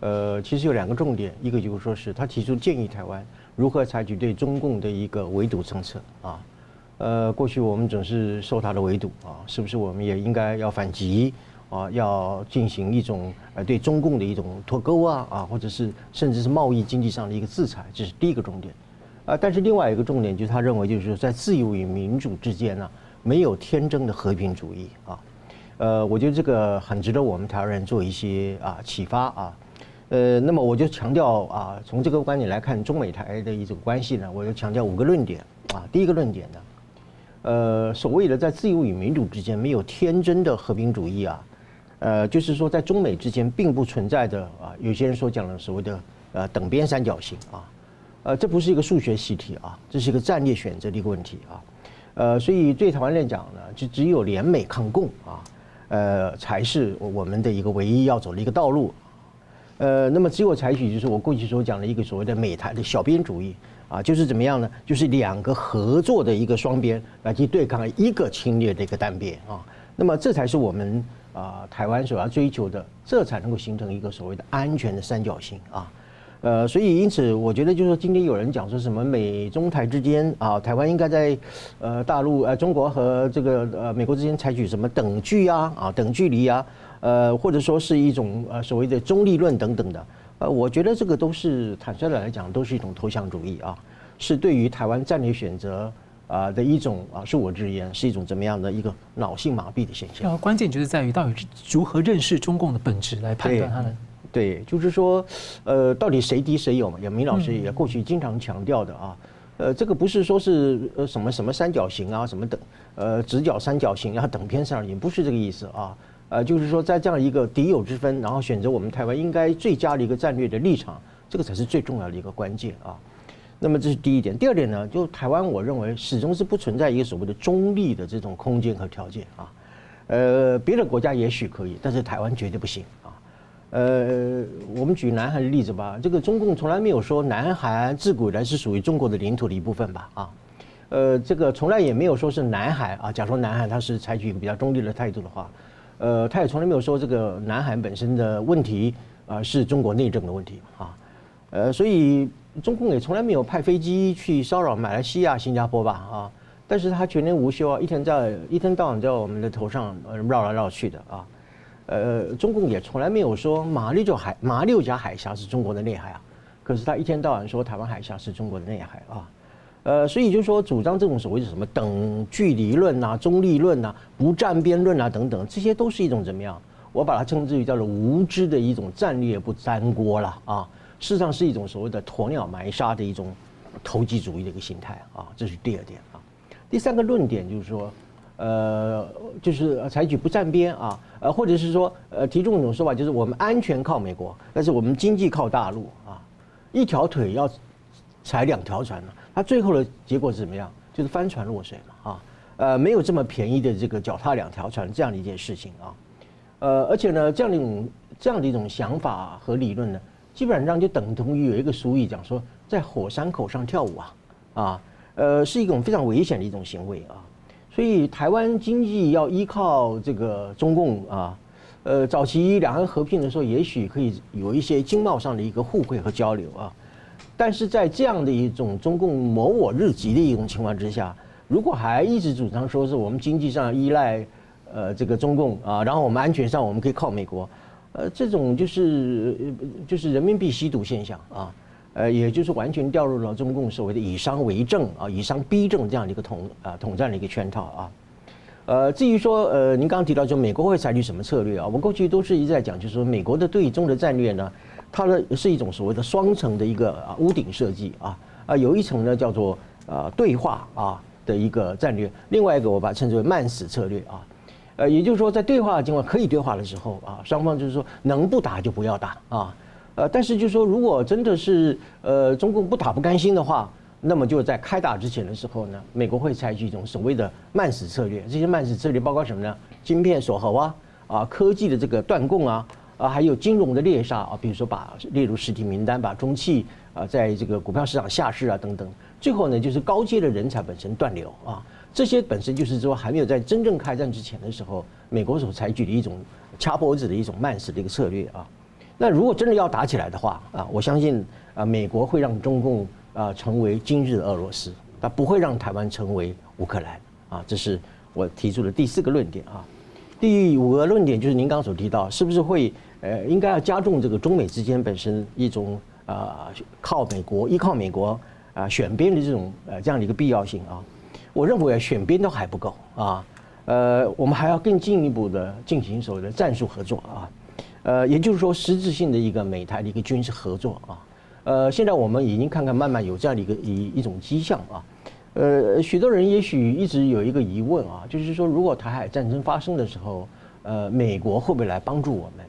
呃，其实有两个重点，一个就是说是他提出建议台湾如何采取对中共的一个围堵政策啊。呃，过去我们总是受他的围堵啊，是不是我们也应该要反击啊？要进行一种呃对中共的一种脱钩啊啊，或者是甚至是贸易经济上的一个制裁，这是第一个重点。啊，但是另外一个重点就是他认为，就是在自由与民主之间呢，没有天真的和平主义啊。呃，我觉得这个很值得我们台湾人做一些啊启发啊。呃，那么我就强调啊，从这个观点来看，中美台的一种关系呢，我就强调五个论点啊。第一个论点呢，呃，所谓的在自由与民主之间没有天真的和平主义啊，呃，就是说在中美之间并不存在的啊，有些人所讲的所谓的呃等边三角形啊。呃，这不是一个数学习题啊，这是一个战略选择的一个问题啊。呃，所以对台湾来讲呢，就只有联美抗共啊，呃，才是我们的一个唯一要走的一个道路。呃，那么只有采取就是我过去所讲的一个所谓的美台的小边主义啊，就是怎么样呢？就是两个合作的一个双边来去对抗一个侵略的一个单边啊。那么这才是我们啊台湾所要追求的，这才能够形成一个所谓的安全的三角形啊。呃，所以因此，我觉得就是说，今天有人讲说什么美中台之间啊，台湾应该在呃大陆呃中国和这个呃美国之间采取什么等距啊啊等距离啊，呃或者说是一种呃所谓的中立论等等的，呃，我觉得这个都是坦率的来讲，都是一种投降主义啊，是对于台湾战略选择啊的一种啊，恕我直言，是一种怎么样的一个脑性麻痹的现象。关键就是在于到底如何认识中共的本质来判断它的。对，就是说，呃，到底谁敌谁友嘛？杨明老师也过去经常强调的啊，呃，这个不是说是呃什么什么三角形啊，什么等，呃，直角三角形啊，等边三角形，不是这个意思啊，呃，就是说在这样一个敌友之分，然后选择我们台湾应该最佳的一个战略的立场，这个才是最重要的一个关键啊。那么这是第一点，第二点呢，就台湾，我认为始终是不存在一个所谓的中立的这种空间和条件啊，呃，别的国家也许可以，但是台湾绝对不行啊。呃，我们举南韩的例子吧。这个中共从来没有说南韩自古以来是属于中国的领土的一部分吧？啊，呃，这个从来也没有说是南海啊。假如说南海它是采取一个比较中立的态度的话，呃，他也从来没有说这个南海本身的问题啊是中国内政的问题啊。呃，所以中共也从来没有派飞机去骚扰马来西亚、新加坡吧？啊，但是他全年无休啊，一天在一天到晚在我们的头上绕来绕去的啊。呃，中共也从来没有说马六甲海马六甲海峡是中国的内海啊，可是他一天到晚说台湾海峡是中国的内海啊，呃，所以就是说主张这种所谓的什么等距离论啊、中立论啊、不站边论啊等等，这些都是一种怎么样？我把它称之为叫做无知的一种战略不沾锅了啊，事实上是一种所谓的鸵鸟埋沙的一种投机主义的一个心态啊，这是第二点啊。第三个论点就是说。呃，就是采取不站边啊，呃，或者是说，呃，提出一种说法，就是我们安全靠美国，但是我们经济靠大陆啊，一条腿要踩两条船呢，它最后的结果是怎么样？就是翻船落水嘛，啊，呃，没有这么便宜的这个脚踏两条船这样的一件事情啊，呃，而且呢，这样的一种这样的一种想法和理论呢，基本上就等同于有一个俗语讲说，在火山口上跳舞啊，啊，呃，是一种非常危险的一种行为啊。所以台湾经济要依靠这个中共啊，呃，早期两岸和平的时候，也许可以有一些经贸上的一个互惠和交流啊。但是在这样的一种中共谋我日极的一种情况之下，如果还一直主张说是我们经济上依赖呃这个中共啊，然后我们安全上我们可以靠美国，呃，这种就是就是人民币吸毒现象啊。呃，也就是完全掉入了中共所谓的以商为政啊，以商逼政这样的一个统啊统战的一个圈套啊。呃，至于说呃，您刚刚提到说美国会采取什么策略啊？我过去都是一直在讲，就是说美国的对中的战略呢，它的是一种所谓的双层的一个啊屋顶设计啊啊，有一层呢叫做啊对话啊的一个战略，另外一个我把它称之为慢死策略啊。呃，也就是说在对话的情况可以对话的时候啊，双方就是说能不打就不要打啊。呃，但是就是说，如果真的是呃中共不打不甘心的话，那么就在开打之前的时候呢，美国会采取一种所谓的慢死策略。这些慢死策略包括什么呢？晶片锁喉啊，啊科技的这个断供啊，啊还有金融的猎杀啊，比如说把列入实体名单，把中企啊在这个股票市场下市啊等等。最后呢，就是高阶的人才本身断流啊，这些本身就是说还没有在真正开战之前的时候，美国所采取的一种掐脖子的一种慢死的一个策略啊。那如果真的要打起来的话啊，我相信啊，美国会让中共啊成为今日的俄罗斯，他不会让台湾成为乌克兰啊，这是我提出的第四个论点啊。第五个论点就是您刚所提到，是不是会呃应该要加重这个中美之间本身一种啊靠美国依靠美国啊选边的这种呃这样的一个必要性啊？我认为选边都还不够啊，呃，我们还要更进一步的进行所谓的战术合作啊。呃，也就是说，实质性的一个美台的一个军事合作啊，呃，现在我们已经看看慢慢有这样的一个一一种迹象啊，呃，许多人也许一直有一个疑问啊，就是说，如果台海战争发生的时候，呃，美国会不会来帮助我们？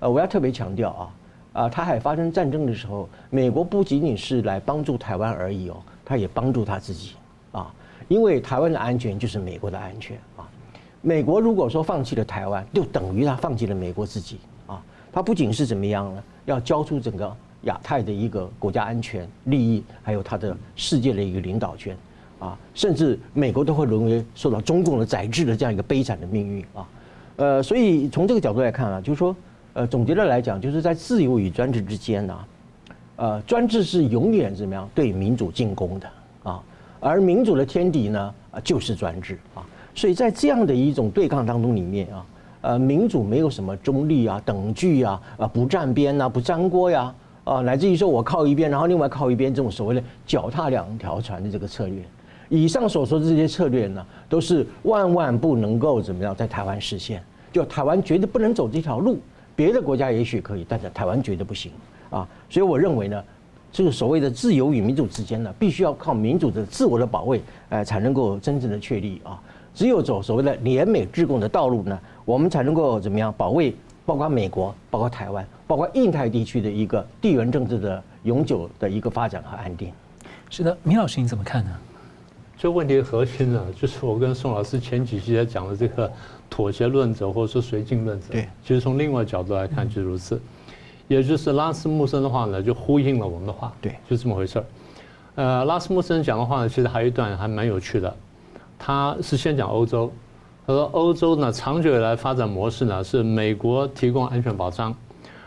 呃，我要特别强调啊，啊，台海发生战争的时候，美国不仅仅是来帮助台湾而已哦，他也帮助他自己啊，因为台湾的安全就是美国的安全啊。美国如果说放弃了台湾，就等于他放弃了美国自己啊。他不仅是怎么样呢？要交出整个亚太的一个国家安全利益，还有他的世界的一个领导权啊，甚至美国都会沦为受到中共的宰制的这样一个悲惨的命运啊。呃，所以从这个角度来看啊，就是说，呃，总结的来讲，就是在自由与专制之间呢，呃，专制是永远怎么样对民主进攻的啊，而民主的天敌呢，啊，就是专制啊。所以在这样的一种对抗当中里面啊，呃，民主没有什么中立啊、等距啊、啊不站边啊、不沾锅呀，啊，乃至于说我靠一边，然后另外靠一边，这种所谓的脚踏两条船的这个策略，以上所说的这些策略呢，都是万万不能够怎么样在台湾实现。就台湾绝对不能走这条路，别的国家也许可以，但是台湾绝对不行啊。所以我认为呢，这个所谓的自由与民主之间呢，必须要靠民主的自我的保卫，呃，才能够真正的确立啊。只有走所谓的联美制共的道路呢，我们才能够怎么样保卫，包括美国，包括台湾，包括印太地区的一个地缘政治的永久的一个发展和安定。是的，明老师你怎么看呢？这问题的核心呢，就是我跟宋老师前几期在讲的这个妥协论者，或者说绥靖论者。对，其实从另外角度来看就是如此，也就是拉斯穆森的话呢，就呼应了我们的话。对，就这么回事儿。呃，拉斯穆森讲的话呢，其实还有一段还蛮有趣的。他是先讲欧洲，他说欧洲呢长久以来发展模式呢是美国提供安全保障，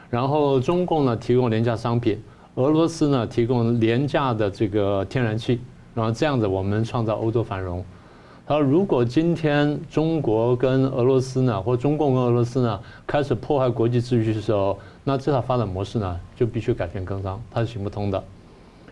然后中共呢提供廉价商品，俄罗斯呢提供廉价的这个天然气，然后这样子我们创造欧洲繁荣。他说如果今天中国跟俄罗斯呢，或中共跟俄罗斯呢开始破坏国际秩序的时候，那这套发展模式呢就必须改变更张，它是行不通的。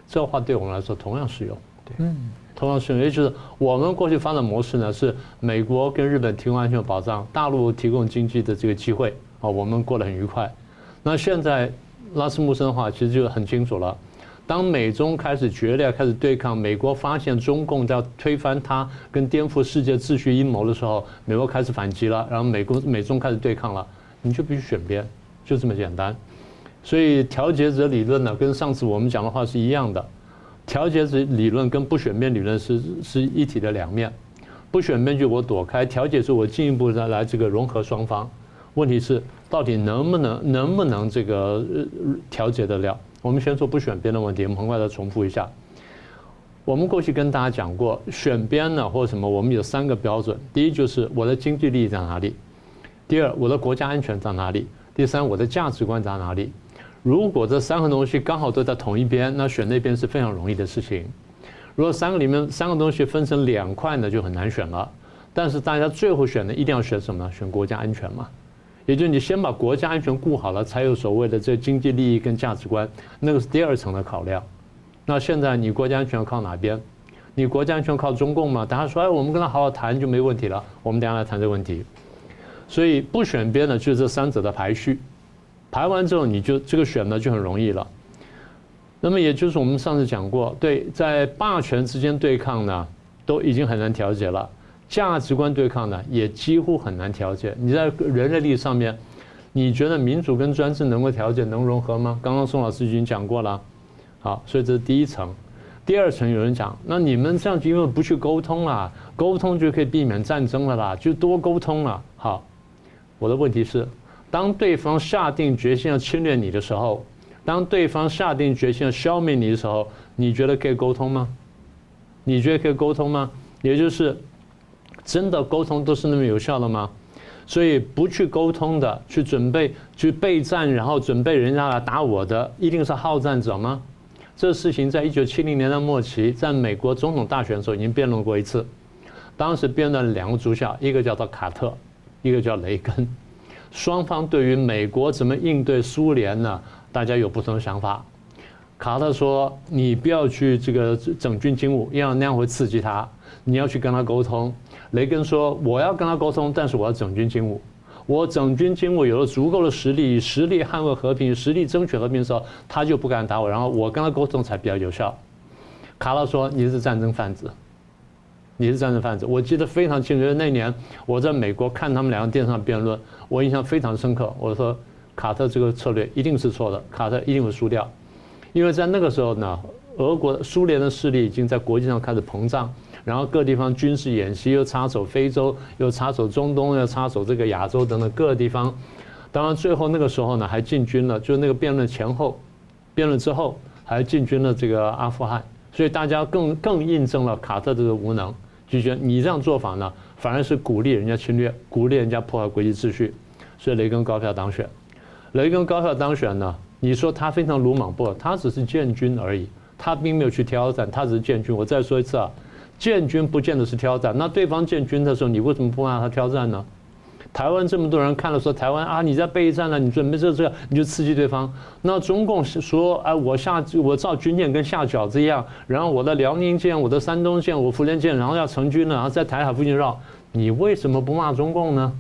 这话对我们来说同样适用。对，嗯。同样适用，也就是我们过去发展模式呢，是美国跟日本提供安全保障，大陆提供经济的这个机会啊，我们过得很愉快。那现在拉斯穆森的话，其实就很清楚了。当美中开始决裂、开始对抗，美国发现中共在推翻它跟颠覆世界秩序阴谋的时候，美国开始反击了，然后美国美中开始对抗了，你就必须选边，就这么简单。所以调节者理论呢，跟上次我们讲的话是一样的。调节者理论跟不选边理论是是一体的两面，不选边就我躲开，调节是我进一步的来这个融合双方。问题是到底能不能能不能这个调节得了？我们先说不选边的问题，我们很快再重复一下。我们过去跟大家讲过，选边呢或者什么，我们有三个标准：第一就是我的经济利益在哪里；第二我的国家安全在哪里；第三我的价值观在哪里。如果这三个东西刚好都在同一边，那选那边是非常容易的事情。如果三个里面三个东西分成两块呢，就很难选了。但是大家最后选的一定要选什么呢？选国家安全嘛。也就是你先把国家安全顾好了，才有所谓的这经济利益跟价值观，那个是第二层的考量。那现在你国家安全靠哪边？你国家安全靠中共吗？大家说，哎，我们跟他好好谈就没问题了。我们等下来谈这个问题。所以不选边的，就是这三者的排序。排完之后，你就这个选呢就很容易了。那么也就是我们上次讲过，对，在霸权之间对抗呢，都已经很难调节了；价值观对抗呢，也几乎很难调节。你在人类历史上面，你觉得民主跟专制能够调节、能融合吗？刚刚宋老师已经讲过了。好，所以这是第一层。第二层有人讲，那你们这样子因为不去沟通啦，沟通就可以避免战争了啦，就多沟通了。好，我的问题是。当对方下定决心要侵略你的时候，当对方下定决心要消灭你的时候，你觉得可以沟通吗？你觉得可以沟通吗？也就是真的沟通都是那么有效的吗？所以不去沟通的，去准备去备战，然后准备人家来打我的，一定是好战者吗？这事情在一九七零年代末期，在美国总统大选的时候已经辩论过一次，当时辩论了两个主角，一个叫做卡特，一个叫雷根。双方对于美国怎么应对苏联呢？大家有不同的想法。卡特说：“你不要去这个整军经武，因为那样会刺激他。你要去跟他沟通。”雷根说：“我要跟他沟通，但是我要整军经武。我整军经武有了足够的实力，以实力捍卫和平，以实力争取和平的时候，他就不敢打我。然后我跟他沟通才比较有效。”卡特说：“你是战争贩子。”你是战争贩子，我记得非常清楚。那年我在美国看他们两个电视上辩论，我印象非常深刻。我说卡特这个策略一定是错的，卡特一定会输掉，因为在那个时候呢，俄国苏联的势力已经在国际上开始膨胀，然后各地方军事演习又插手非洲，又插手中东，又插手这个亚洲等等各个地方。当然最后那个时候呢，还进军了，就是那个辩论前后，辩论之后还进军了这个阿富汗。所以大家更更印证了卡特这个无能，就觉得你这样做法呢，反而是鼓励人家侵略，鼓励人家破坏国际秩序。所以雷根高票当选，雷根高票当选呢，你说他非常鲁莽不？他只是建军而已，他并没有去挑战，他只是建军。我再说一次啊，建军不见得是挑战。那对方建军的时候，你为什么不让他挑战呢？台湾这么多人看了说台湾啊，你在备战了，你准备这这，你就刺激对方。那中共说，哎，我下我造军舰跟下饺子一样，然后我的辽宁舰、我的山东舰、我福建舰，然后要成军了，然后在台海附近绕，你为什么不骂中共呢？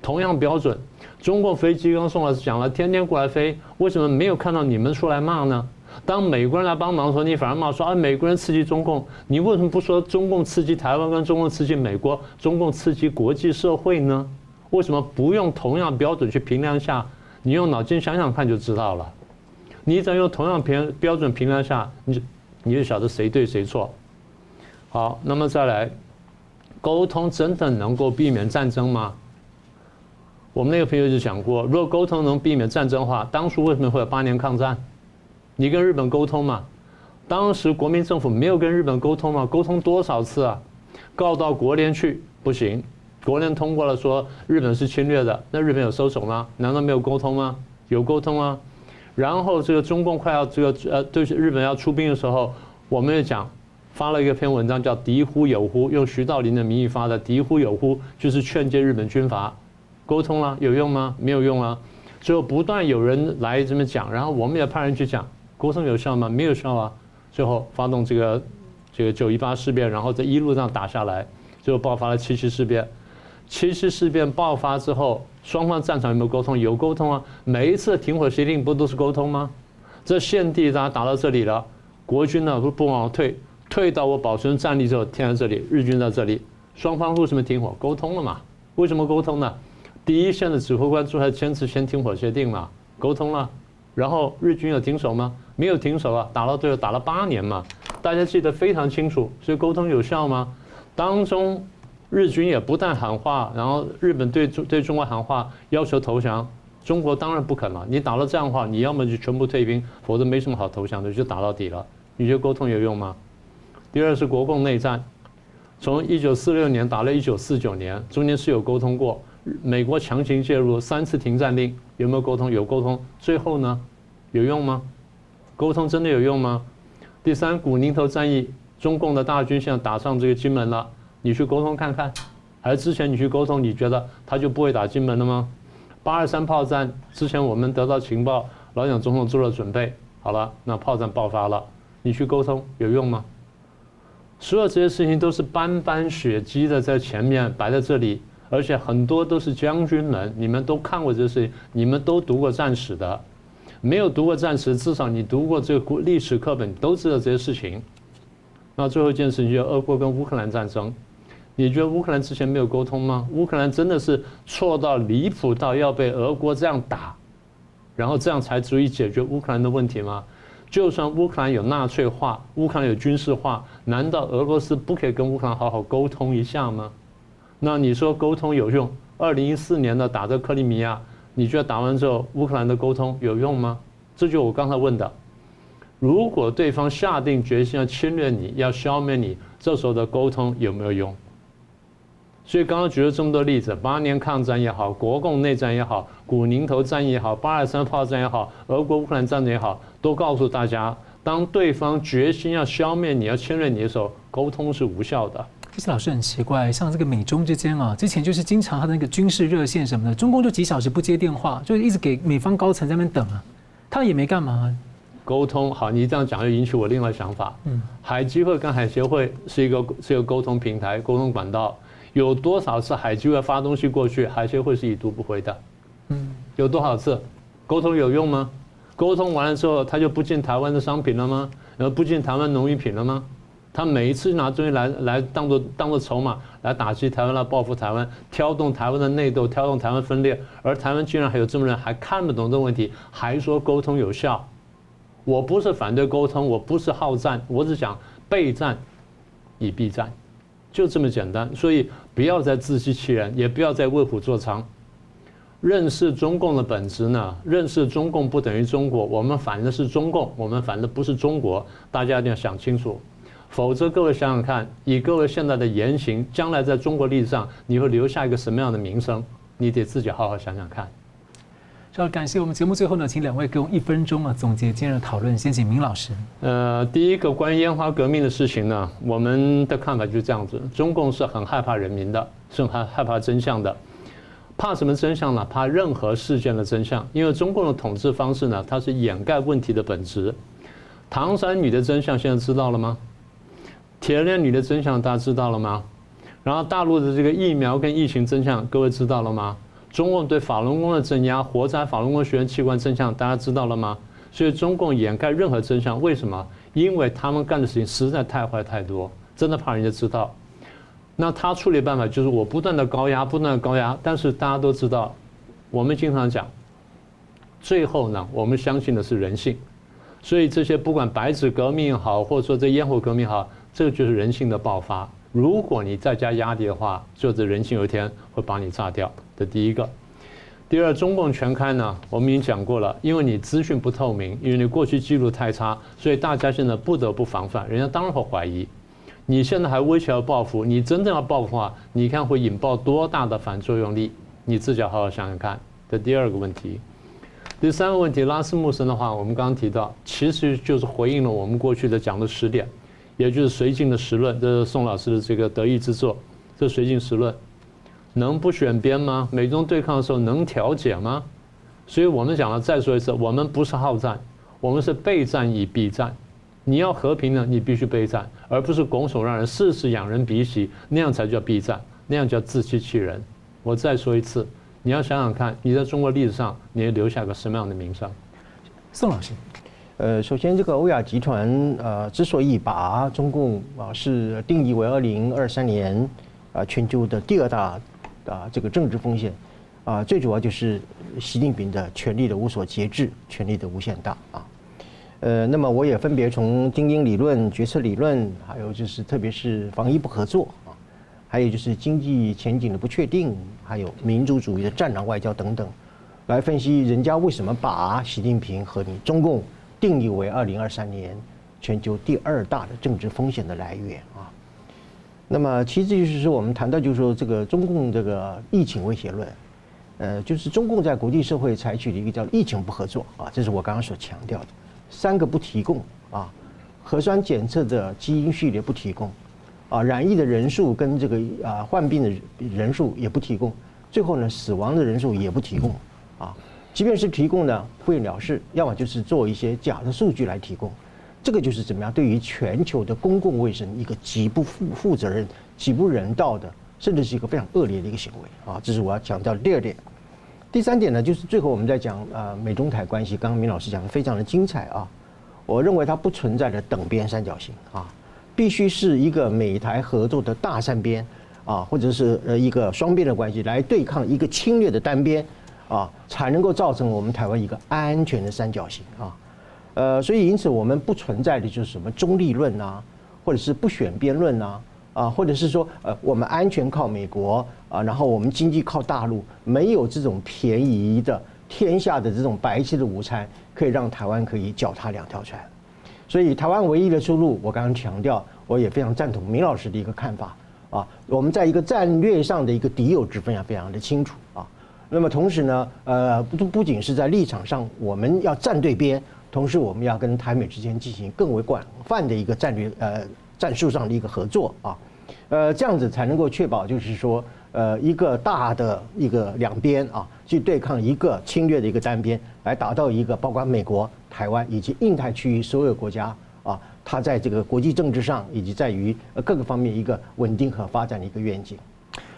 同样标准，中共飞机刚宋老师讲了，天天过来飞，为什么没有看到你们出来骂呢？当美国人来帮忙的时候，你反而骂说啊，美国人刺激中共，你为什么不说中共刺激台湾跟中共刺激美国，中共刺激国际社会呢？为什么不用同样标准去评量下？你用脑筋想想看就知道了。你只要用同样评标准评量下，你就你就晓得谁对谁错。好，那么再来，沟通真的能够避免战争吗？我们那个朋友就讲过，如果沟通能避免战争的话，当初为什么会有八年抗战？你跟日本沟通嘛？当时国民政府没有跟日本沟通吗？沟通多少次啊？告到国联去不行。国联通过了，说日本是侵略的，那日本有收手吗？难道没有沟通吗？有沟通啊。然后这个中共快要这个呃，对日本要出兵的时候，我们也讲发了一个篇文章，叫“敌乎有乎”，用徐道林的名义发的“敌乎有乎”，就是劝诫日本军阀沟通了，有用吗？没有用啊。最后不断有人来这么讲，然后我们也派人去讲，沟通有效吗？没有效啊。最后发动这个这个九一八事变，然后在一路上打下来，最后爆发了七七事变。七七事变爆发之后，双方战场有没有沟通？有沟通啊！每一次停火协定不都是沟通吗？这现地打打到这里了，国军呢不不往后退，退到我保存战力之后，停在这里，日军在这里，双方为什么停火？沟通了嘛？为什么沟通呢？第一线的指挥官出来坚持先停火协定嘛？沟通了，然后日军有停手吗？没有停手啊！打到最后打了八年嘛，大家记得非常清楚，所以沟通有效吗？当中。日军也不但喊话，然后日本对中对中国喊话，要求投降，中国当然不肯了。你打了这样的话，你要么就全部退兵，否则没什么好投降的，就打到底了。你觉得沟通有用吗？第二是国共内战，从一九四六年打到一九四九年，中间是有沟通过，美国强行介入，三次停战令，有没有沟通？有沟通。最后呢，有用吗？沟通真的有用吗？第三，古宁头战役，中共的大军现在打上这个金门了。你去沟通看看，还是之前你去沟通，你觉得他就不会打金门了吗？八二三炮战之前我们得到情报，老蒋总统做了准备，好了，那炮战爆发了，你去沟通有用吗？所有这些事情都是斑斑血迹的在前面摆在这里，而且很多都是将军们，你们都看过这些事情，你们都读过战史的，没有读过战史，至少你读过这个历史课本，都知道这些事情。那最后一件事情就是俄国跟乌克兰战争。你觉得乌克兰之前没有沟通吗？乌克兰真的是错到离谱到要被俄国这样打，然后这样才足以解决乌克兰的问题吗？就算乌克兰有纳粹化，乌克兰有军事化，难道俄罗斯不可以跟乌克兰好好沟通一下吗？那你说沟通有用？二零一四年的打这克里米亚，你觉得打完之后乌克兰的沟通有用吗？这就我刚才问的，如果对方下定决心要侵略你，要消灭你，这时候的沟通有没有用？所以刚刚举了这么多例子，八年抗战也好，国共内战也好，古宁头战役也好，八二三炮战也好，俄国乌克兰战争也好，都告诉大家，当对方决心要消灭你、要侵略你的时候，沟通是无效的。其实老师很奇怪，像这个美中之间啊，之前就是经常他的那个军事热线什么的，中共就几小时不接电话，就一直给美方高层在那边等啊，他也没干嘛。沟通好，你这样讲又引起我另外想法。嗯，海基会跟海协会是一个是一个沟通平台、沟通管道。有多少次海基会发东西过去，海协会是已读不回的？嗯，有多少次？沟通有用吗？沟通完了之后，他就不进台湾的商品了吗？然后不进台湾农业品了吗？他每一次拿东西来来当做当做筹码来打击台湾，来报复台湾，挑动台湾的内斗，挑动台湾分裂，而台湾居然还有这么人还看不懂这个问题，还说沟通有效？我不是反对沟通，我不是好战，我只讲备战以避战。就这么简单。所以不要再自欺欺人，也不要再为虎作伥。认识中共的本质呢？认识中共不等于中国，我们反的是中共，我们反的不是中国，大家一定要想清楚。否则，各位想想看，以各位现在的言行，将来在中国历史上，你会留下一个什么样的名声？你得自己好好想想看。要，感谢我们节目最后呢，请两位给我一分钟啊总结今日的讨论。先请明老师。呃，第一个关于烟花革命的事情呢，我们的看法就是这样子：中共是很害怕人民的，是很害怕真相的。怕什么真相呢？怕任何事件的真相，因为中共的统治方式呢，它是掩盖问题的本质。唐山女的真相现在知道了吗？铁链女的真相大家知道了吗？然后大陆的这个疫苗跟疫情真相，各位知道了吗？中共对法轮功的镇压，活摘法轮功学员器官真相，大家知道了吗？所以中共掩盖任何真相，为什么？因为他们干的事情实在太坏太多，真的怕人家知道。那他处理办法就是我不断的高压，不断的高压。但是大家都知道，我们经常讲，最后呢，我们相信的是人性。所以这些不管白纸革命好，或者说这烟火革命好，这个就是人性的爆发。如果你再加压力的话，就这人性有一天会把你炸掉。这第一个，第二，中共全开呢，我们已经讲过了，因为你资讯不透明，因为你过去记录太差，所以大家现在不得不防范。人家当然会怀疑，你现在还威胁要报复，你真正要报复的话，你看会引爆多大的反作用力？你自己要好好想想看。这第二个问题，第三个问题，拉斯穆森的话，我们刚刚提到，其实就是回应了我们过去的讲的十点。也就是绥靖的时论，这是宋老师的这个得意之作。这绥靖时论能不选边吗？美中对抗的时候能调解吗？所以我们讲了，再说一次，我们不是好战，我们是备战以避战。你要和平呢，你必须备战，而不是拱手让人，事事仰人鼻息，那样才叫避战，那样叫自欺欺人。我再说一次，你要想想看，你在中国历史上，你留下个什么样的名声？宋老师。呃，首先，这个欧亚集团呃，之所以把中共啊是定义为二零二三年啊全球的第二大啊这个政治风险啊，最主要就是习近平的权力的无所节制，权力的无限大啊。呃，那么我也分别从精英理论、决策理论，还有就是特别是防疫不合作啊，还有就是经济前景的不确定，还有民族主义的战狼外交等等，来分析人家为什么把习近平和你中共。定义为二零二三年全球第二大的政治风险的来源啊。那么，其实就是说，我们谈到就是说，这个中共这个疫情威胁论，呃，就是中共在国际社会采取的一个叫疫情不合作啊，这是我刚刚所强调的三个不提供啊，核酸检测的基因序列不提供啊，染疫的人数跟这个啊患病的人数也不提供，最后呢，死亡的人数也不提供啊。即便是提供呢，不了事，要么就是做一些假的数据来提供，这个就是怎么样？对于全球的公共卫生一个极不负负责任、极不人道的，甚至是一个非常恶劣的一个行为啊！这是我要强调的第二点。第三点呢，就是最后我们在讲啊，美中台关系，刚刚明老师讲的非常的精彩啊。我认为它不存在的等边三角形啊，必须是一个美台合作的大三边啊，或者是呃一个双边的关系来对抗一个侵略的单边。啊，才能够造成我们台湾一个安全的三角形啊，呃，所以因此我们不存在的就是什么中立论啊，或者是不选边论啊，啊，或者是说呃我们安全靠美国啊，然后我们经济靠大陆，没有这种便宜的天下的这种白吃的午餐，可以让台湾可以脚踏两条船。所以台湾唯一的出路，我刚刚强调，我也非常赞同明老师的一个看法啊，我们在一个战略上的一个敌友之分啊非常的清楚啊。那么同时呢，呃，不不仅是在立场上我们要站对边，同时我们要跟台美之间进行更为广泛的一个战略呃战术上的一个合作啊，呃，这样子才能够确保就是说，呃，一个大的一个两边啊，去对抗一个侵略的一个单边，来达到一个包括美国、台湾以及印太区域所有国家啊，它在这个国际政治上以及在于各个方面一个稳定和发展的一个愿景。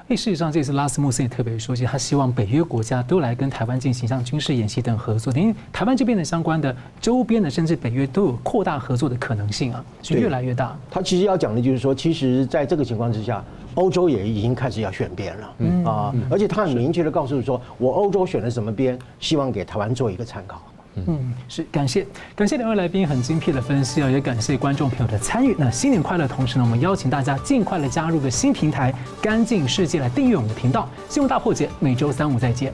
诶，事实上，这次拉斯穆森也特别说，其实他希望北约国家都来跟台湾进行像军事演习等合作，等于台湾这边的相关的周边的，甚至北约都有扩大合作的可能性啊，是越来越大。他其实要讲的就是说，其实在这个情况之下，欧洲也已经开始要选边了，啊，而且他很明确的告诉说，我欧洲选了什么边，希望给台湾做一个参考。嗯，是感谢感谢两位来宾很精辟的分析啊，也感谢观众朋友的参与。那新年快乐！同时呢，我们邀请大家尽快的加入个新平台“干净世界”来订阅我们的频道。新闻大破解，每周三五再见。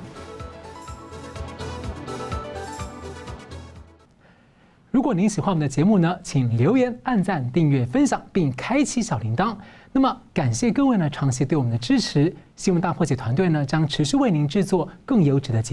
如果您喜欢我们的节目呢，请留言、按赞、订阅、分享，并开启小铃铛。那么，感谢各位呢长期对我们的支持。新闻大破解团队呢将持续为您制作更优质的节目。